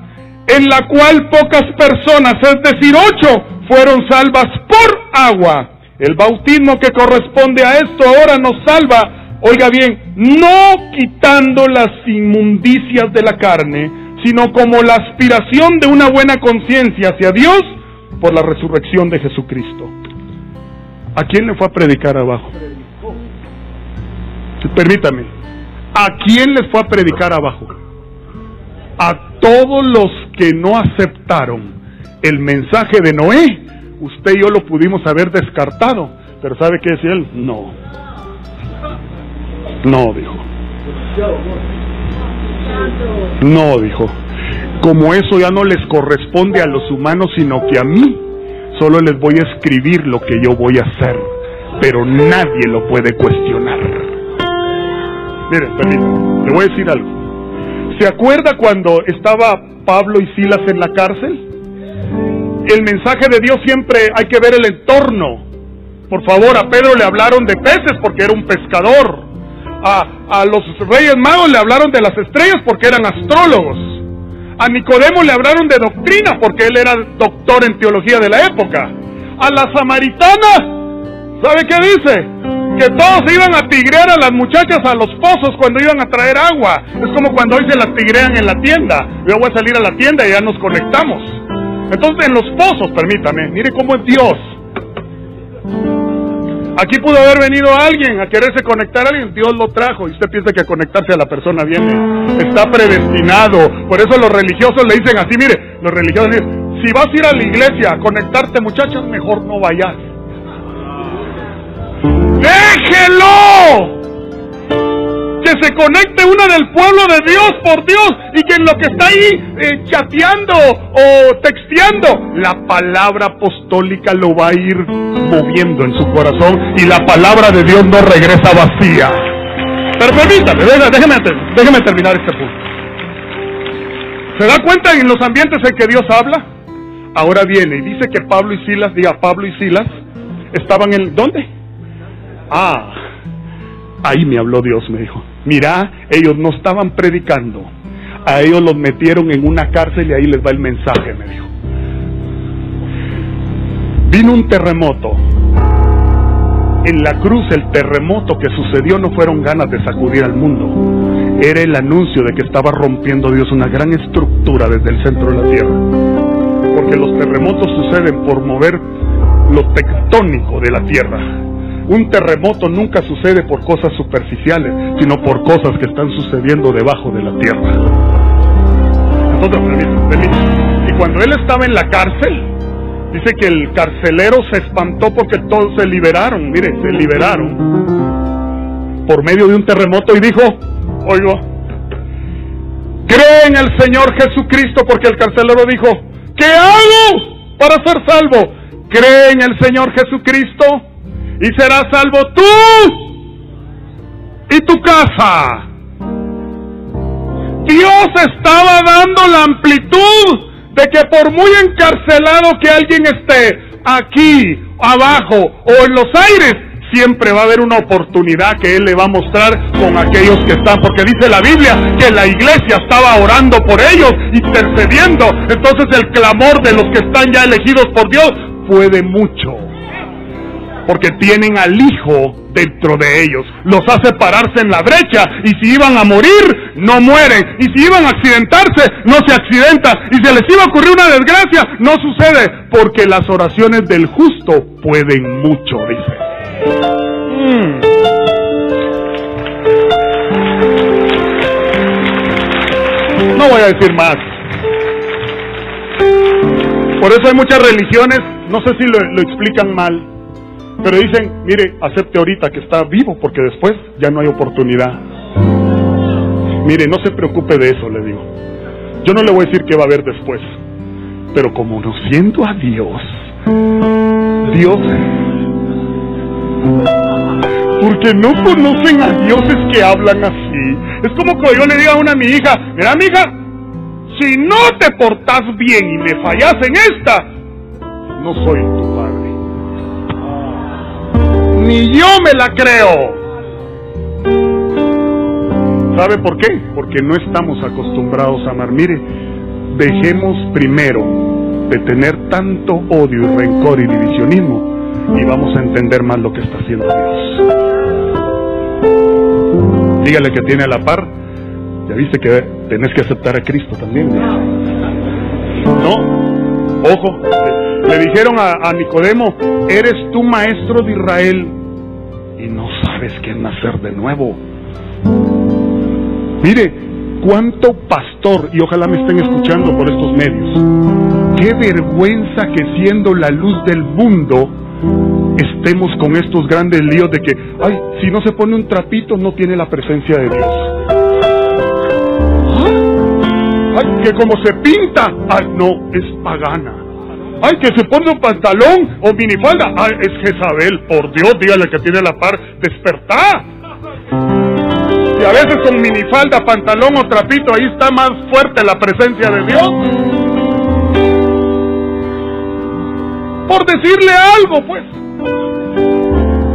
en la cual pocas personas, es decir, ocho, fueron salvas por agua. El bautismo que corresponde a esto ahora nos salva, oiga bien, no quitando las inmundicias de la carne, sino como la aspiración de una buena conciencia hacia Dios por la resurrección de Jesucristo. ¿A quién le fue a predicar abajo? Permítame. ¿A quién les fue a predicar abajo? A todos los que no aceptaron el mensaje de Noé. Usted y yo lo pudimos haber descartado. Pero ¿sabe qué decía él? No. No, dijo. No, dijo. Como eso ya no les corresponde a los humanos, sino que a mí, solo les voy a escribir lo que yo voy a hacer. Pero nadie lo puede cuestionar. Miren, permítanme, le voy a decir algo. ¿Se acuerda cuando estaba Pablo y Silas en la cárcel? El mensaje de Dios siempre hay que ver el entorno. Por favor, a Pedro le hablaron de peces porque era un pescador. A, a los reyes magos le hablaron de las estrellas porque eran astrólogos. A Nicodemo le hablaron de doctrina porque él era doctor en teología de la época. A la samaritana, ¿sabe qué dice? Que todos iban a tigrear a las muchachas a los pozos cuando iban a traer agua. Es como cuando hoy se las tigrean en la tienda. Yo voy a salir a la tienda y ya nos conectamos. Entonces en los pozos, permítame, mire cómo es Dios. Aquí pudo haber venido alguien a quererse conectar a alguien, Dios lo trajo y usted piensa que conectarse a la persona viene. Está predestinado. Por eso los religiosos le dicen así, mire, los religiosos dicen, si vas a ir a la iglesia a conectarte muchachos, mejor no vayas. Déjelo que se conecte una del pueblo de Dios por Dios y que en lo que está ahí eh, chateando o texteando, la palabra apostólica lo va a ir moviendo en su corazón y la palabra de Dios no regresa vacía. Pero permítame, déjeme, déjeme terminar este punto. ¿Se da cuenta en los ambientes en que Dios habla? Ahora viene y dice que Pablo y Silas, diga Pablo y Silas, estaban en... ¿Dónde? Ah, ahí me habló Dios, me dijo mira, ellos no estaban predicando, a ellos los metieron en una cárcel y ahí les va el mensaje, me dijo. Vino un terremoto. En la cruz el terremoto que sucedió no fueron ganas de sacudir al mundo, era el anuncio de que estaba rompiendo Dios una gran estructura desde el centro de la tierra. Porque los terremotos suceden por mover lo tectónico de la tierra un terremoto nunca sucede por cosas superficiales, sino por cosas que están sucediendo debajo de la tierra. Entonces, y cuando él estaba en la cárcel, dice que el carcelero se espantó porque todos se liberaron, mire, se liberaron por medio de un terremoto y dijo, oigo, cree en el Señor Jesucristo porque el carcelero dijo, ¿qué hago para ser salvo? Cree en el Señor Jesucristo y serás salvo tú y tu casa. Dios estaba dando la amplitud de que por muy encarcelado que alguien esté aquí, abajo o en los aires, siempre va a haber una oportunidad que Él le va a mostrar con aquellos que están, porque dice la Biblia que la iglesia estaba orando por ellos, intercediendo. Entonces el clamor de los que están ya elegidos por Dios puede mucho porque tienen al Hijo dentro de ellos. Los hace pararse en la brecha y si iban a morir, no mueren. Y si iban a accidentarse, no se accidentan. Y si les iba a ocurrir una desgracia, no sucede, porque las oraciones del justo pueden mucho, dice. Mm. No voy a decir más. Por eso hay muchas religiones, no sé si lo, lo explican mal, pero dicen, mire, acepte ahorita que está vivo porque después ya no hay oportunidad. Mire, no se preocupe de eso, le digo. Yo no le voy a decir qué va a haber después. Pero como conociendo a Dios, Dios, porque no conocen a dioses que hablan así. Es como que yo le diga a una a mi hija, mira mi hija, si no te portas bien y me fallas en esta, no soy tu padre ni yo me la creo. ¿Sabe por qué? Porque no estamos acostumbrados a amar. Mire, dejemos primero de tener tanto odio y rencor y divisionismo y vamos a entender más lo que está haciendo Dios. Dígale que tiene a la par, ya viste que tenés que aceptar a Cristo también. No, ojo, le dijeron a, Nicodemo, eres tú maestro de Israel y no sabes qué nacer de nuevo. Mire, cuánto pastor, y ojalá me estén escuchando por estos medios, qué vergüenza que siendo la luz del mundo estemos con estos grandes líos de que, ay, si no se pone un trapito no tiene la presencia de Dios. Ay, que como se pinta, ay, no, es pagana. Ay, que se pone un pantalón o minifalda, ay, es Jezabel, por Dios, dígale que tiene la par, despertá. Y a veces con minifalda, pantalón o trapito, ahí está más fuerte la presencia de Dios. Por decirle algo, pues.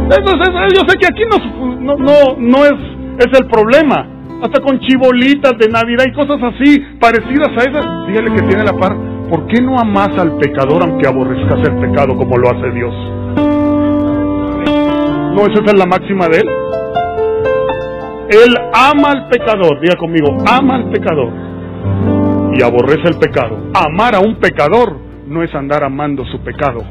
Entonces, yo sé que aquí no, no, no, es, es el problema. Hasta con chibolitas de Navidad y cosas así, parecidas a esas. Dígale que tiene la par. ¿Por qué no amas al pecador aunque aborrezcas el pecado como lo hace Dios? ¿No esa es la máxima de Él? Él ama al pecador, diga conmigo, ama al pecador y aborrece el pecado. Amar a un pecador no es andar amando su pecado.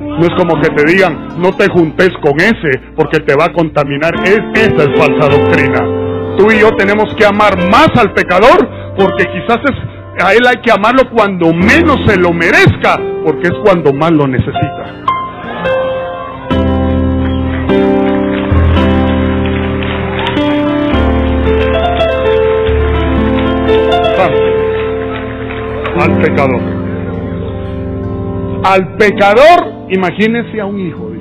No es como que te digan, no te juntes con ese porque te va a contaminar. Es, esa es falsa doctrina. Tú y yo tenemos que amar más al pecador porque quizás es, a él hay que amarlo cuando menos se lo merezca porque es cuando más lo necesita. al pecador. Al pecador, imagínese a un hijo.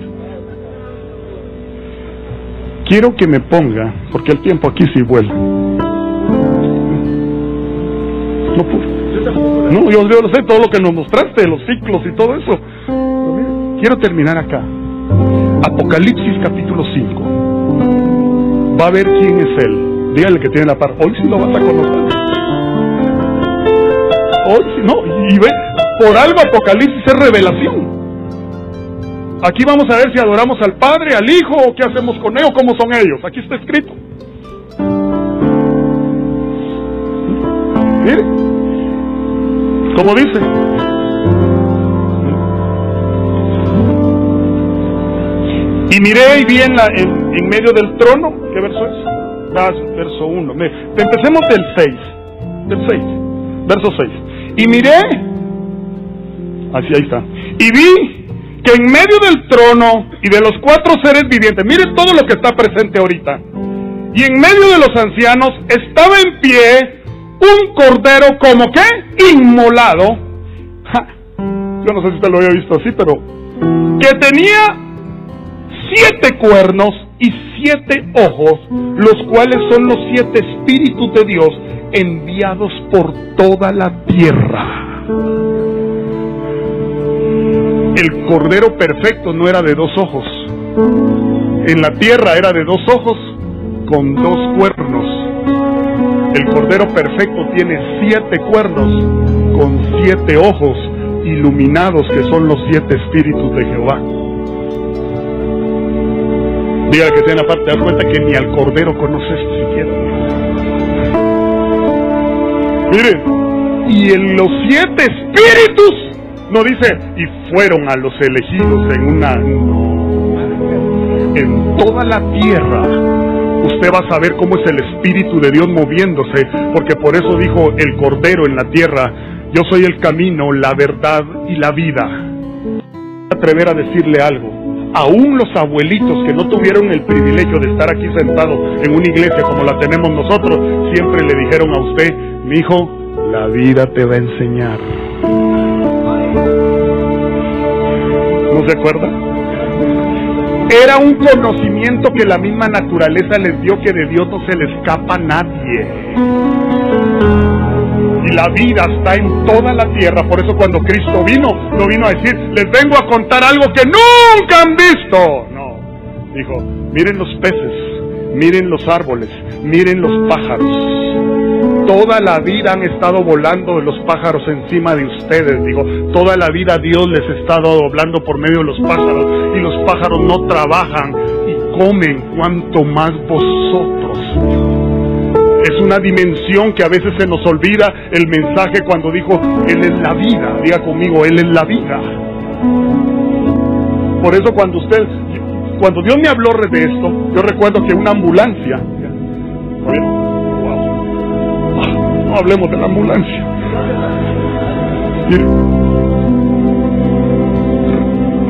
Quiero que me ponga, porque el tiempo aquí sí vuela. No pude. No, yo, yo sé, todo lo que nos mostraste, los ciclos y todo eso. Quiero terminar acá. Apocalipsis capítulo 5. Va a ver quién es él. Dígale que tiene la par. Hoy sí lo vas a conocer no, y ve, por algo Apocalipsis es revelación. Aquí vamos a ver si adoramos al Padre, al Hijo, o qué hacemos con ellos, cómo son ellos. Aquí está escrito. Mire, como dice. Y miré y vi en, en, medio del trono, ¿qué verso es? verso 1. Empecemos del 6. Del 6. Verso 6. Y miré, así ahí está, y vi que en medio del trono y de los cuatro seres vivientes, mire todo lo que está presente ahorita, y en medio de los ancianos estaba en pie un cordero como que inmolado. yo no sé si usted lo había visto así, pero que tenía siete cuernos y siete ojos, los cuales son los siete espíritus de Dios enviados por toda la tierra. El cordero perfecto no era de dos ojos. En la tierra era de dos ojos con dos cuernos. El cordero perfecto tiene siete cuernos con siete ojos iluminados que son los siete espíritus de Jehová. Diga que tiene aparte, da cuenta que ni al cordero conoces siquiera. Miren, y en los siete espíritus, no dice, y fueron a los elegidos en una... En toda la tierra, usted va a saber cómo es el Espíritu de Dios moviéndose, porque por eso dijo el Cordero en la tierra, yo soy el camino, la verdad y la vida. Atrever a decirle algo. Aún los abuelitos que no tuvieron el privilegio de estar aquí sentados en una iglesia como la tenemos nosotros, siempre le dijeron a usted, mi hijo, la vida te va a enseñar. ¿No se acuerda? Era un conocimiento que la misma naturaleza les dio que de Dios no se le escapa a nadie. Y la vida está en toda la tierra. Por eso cuando Cristo vino, no vino a decir, les vengo a contar algo que nunca han visto. No. Dijo, miren los peces, miren los árboles, miren los pájaros toda la vida han estado volando los pájaros encima de ustedes. Digo, toda la vida Dios les ha estado hablando por medio de los pájaros y los pájaros no trabajan y comen cuanto más vosotros. Es una dimensión que a veces se nos olvida el mensaje cuando dijo, Él es la vida. Diga conmigo, Él es la vida. Por eso cuando usted, cuando Dios me habló de esto, yo recuerdo que una ambulancia, no hablemos de la ambulancia.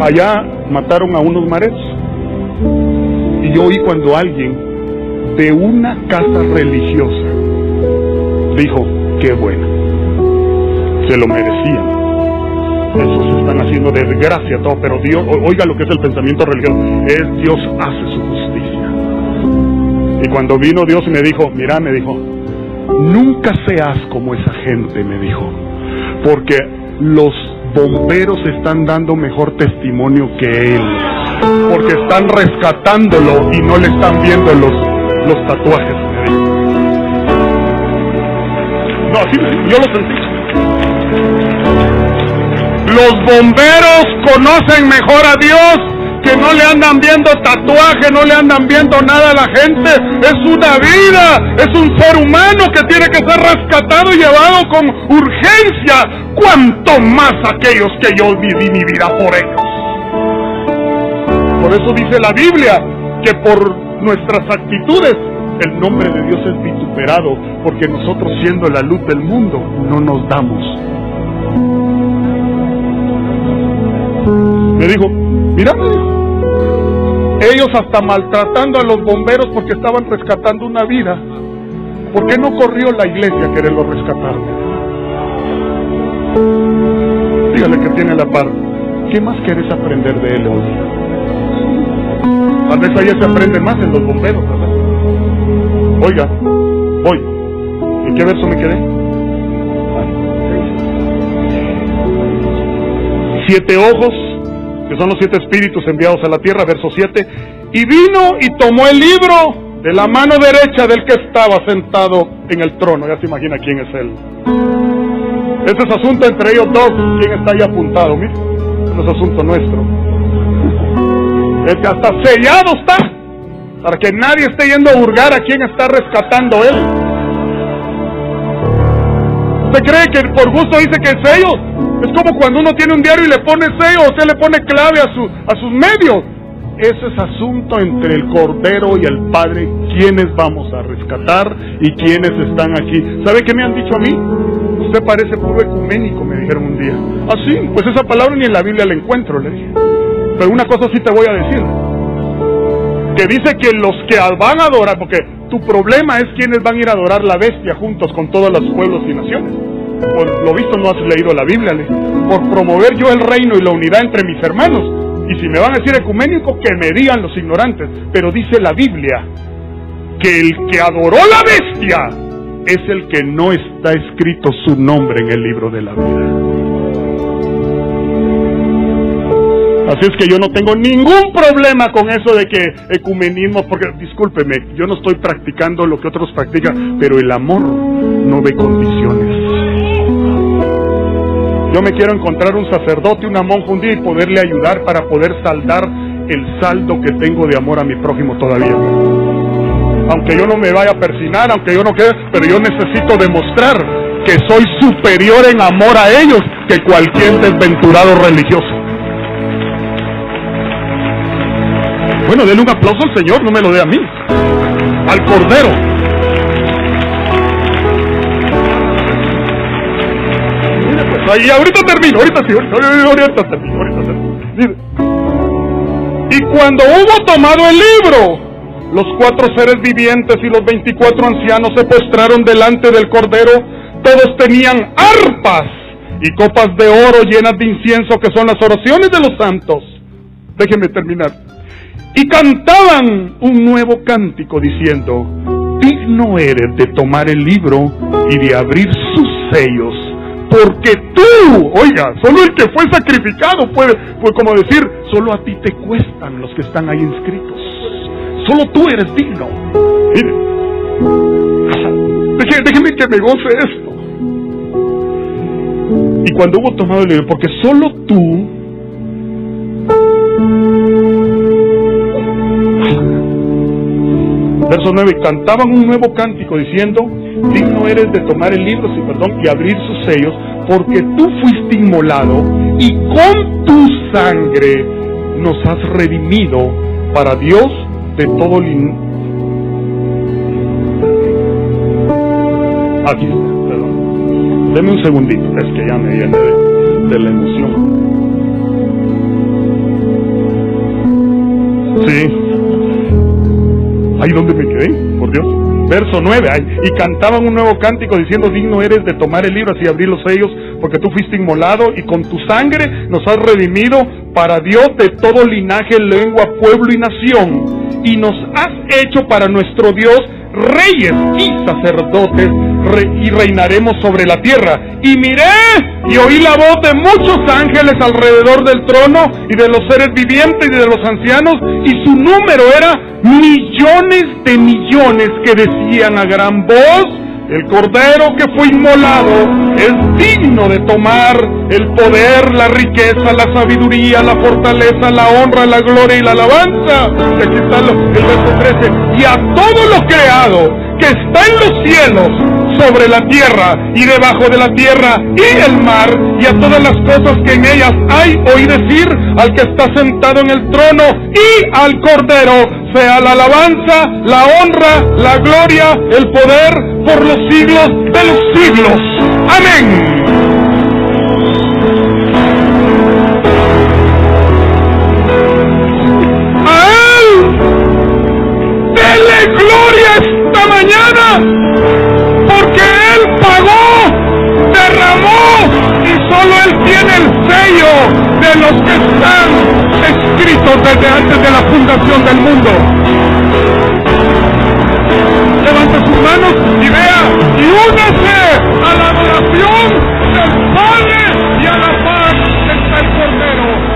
Allá mataron a unos mares y yo oí cuando alguien de una casa religiosa. Dijo, qué bueno, se lo merecían. Eso se están haciendo desgracia todo, pero Dios, oiga lo que es el pensamiento religioso, es Dios hace su justicia. Y cuando vino Dios y me dijo, mira, me dijo, nunca seas como esa gente, me dijo, porque los bomberos están dando mejor testimonio que él, porque están rescatándolo y no le están viendo los los tatuajes, No, así yo lo sentí. Los bomberos conocen mejor a Dios que no le andan viendo tatuaje, no le andan viendo nada a la gente. Es una vida, es un ser humano que tiene que ser rescatado y llevado con urgencia. Cuanto más aquellos que yo viví mi vida por ellos. Por eso dice la Biblia que por nuestras actitudes, el nombre de Dios es vituperado, porque nosotros siendo la luz del mundo no nos damos. Me dijo, mira, ellos hasta maltratando a los bomberos porque estaban rescatando una vida. ¿Por qué no corrió la iglesia a quererlo rescatar? Dígale que tiene la par. ¿Qué más quieres aprender de él hoy? Tal vez allá se aprende más en los bomberos, ¿verdad? Oiga, voy. ¿En qué verso me quedé? Siete ojos, que son los siete espíritus enviados a la tierra, verso 7. Y vino y tomó el libro de la mano derecha del que estaba sentado en el trono. Ya se imagina quién es él. Este es asunto entre ellos dos, quién está ahí apuntado, mire. Este es asunto nuestro. Es que hasta sellado está. Para que nadie esté yendo a hurgar a quien está rescatando él. ¿Usted cree que por gusto dice que es sello? Es como cuando uno tiene un diario y le pone sello, se le pone clave a, su, a sus medios. Ese es asunto entre el Cordero y el Padre, quiénes vamos a rescatar y quiénes están aquí. ¿Sabe qué me han dicho a mí? Usted parece puro ecuménico, me dijeron un día. Ah, sí, pues esa palabra ni en la Biblia la encuentro, le dije. Pero una cosa sí te voy a decir. Que dice que los que van a adorar, porque tu problema es quienes van a ir a adorar la bestia juntos con todos los pueblos y naciones. Por lo visto no has leído la Biblia, por promover yo el reino y la unidad entre mis hermanos. Y si me van a decir ecuménico, que me digan los ignorantes. Pero dice la Biblia que el que adoró la bestia es el que no está escrito su nombre en el libro de la vida. Así es que yo no tengo ningún problema con eso de que ecumenismo, porque discúlpeme, yo no estoy practicando lo que otros practican, pero el amor no ve condiciones. Yo me quiero encontrar un sacerdote, una monja un día y poderle ayudar para poder saldar el saldo que tengo de amor a mi prójimo todavía. Aunque yo no me vaya a persinar, aunque yo no quede, pero yo necesito demostrar que soy superior en amor a ellos que cualquier desventurado religioso. Bueno, denle un aplauso al Señor, no me lo dé a mí. Al Cordero. Ahí, ahorita termino, ahorita sí, ahorita, ahorita termino, ahorita termino. Y cuando hubo tomado el libro, los cuatro seres vivientes y los veinticuatro ancianos se postraron delante del Cordero. Todos tenían arpas y copas de oro llenas de incienso que son las oraciones de los santos. Déjenme terminar y cantaban un nuevo cántico diciendo, digno eres de tomar el libro y de abrir sus sellos, porque tú, oiga, solo el que fue sacrificado puede, fue como decir, solo a ti te cuestan los que están ahí inscritos, solo tú eres digno. déjeme que me goce esto. Y cuando hubo tomado el libro, porque solo tú Verso 9, cantaban un nuevo cántico diciendo, digno eres de tomar el libro, sí, perdón, y abrir sus sellos, porque tú fuiste inmolado y con tu sangre nos has redimido para Dios de todo el... Aquí está, perdón. Deme un segundito, es que ya me viene de, la emoción. Sí. Ahí donde me quedé, por Dios. Verso 9, y cantaban un nuevo cántico diciendo, digno eres de tomar el libro y abrir los sellos, porque tú fuiste inmolado y con tu sangre nos has redimido para Dios de todo linaje, lengua, pueblo y nación. Y nos has hecho para nuestro Dios reyes y sacerdotes y reinaremos sobre la tierra. Y miré y oí la voz de muchos ángeles alrededor del trono y de los seres vivientes y de los ancianos y su número era millones de millones que decían a gran voz, el cordero que fue inmolado es digno de tomar el poder, la riqueza, la sabiduría, la fortaleza, la honra, la gloria y la alabanza. Aquí está el verso 13. Y a todo lo creado que está en los cielos, sobre la tierra y debajo de la tierra y el mar y a todas las cosas que en ellas hay, oí decir al que está sentado en el trono y al cordero sea la alabanza, la honra, la gloria, el poder por los siglos de los siglos. Amén. Solo Él tiene el sello de los que están escritos desde antes de la fundación del mundo. Levanta sus manos y vea y únase a la adoración del Padre y a la paz que está Cordero.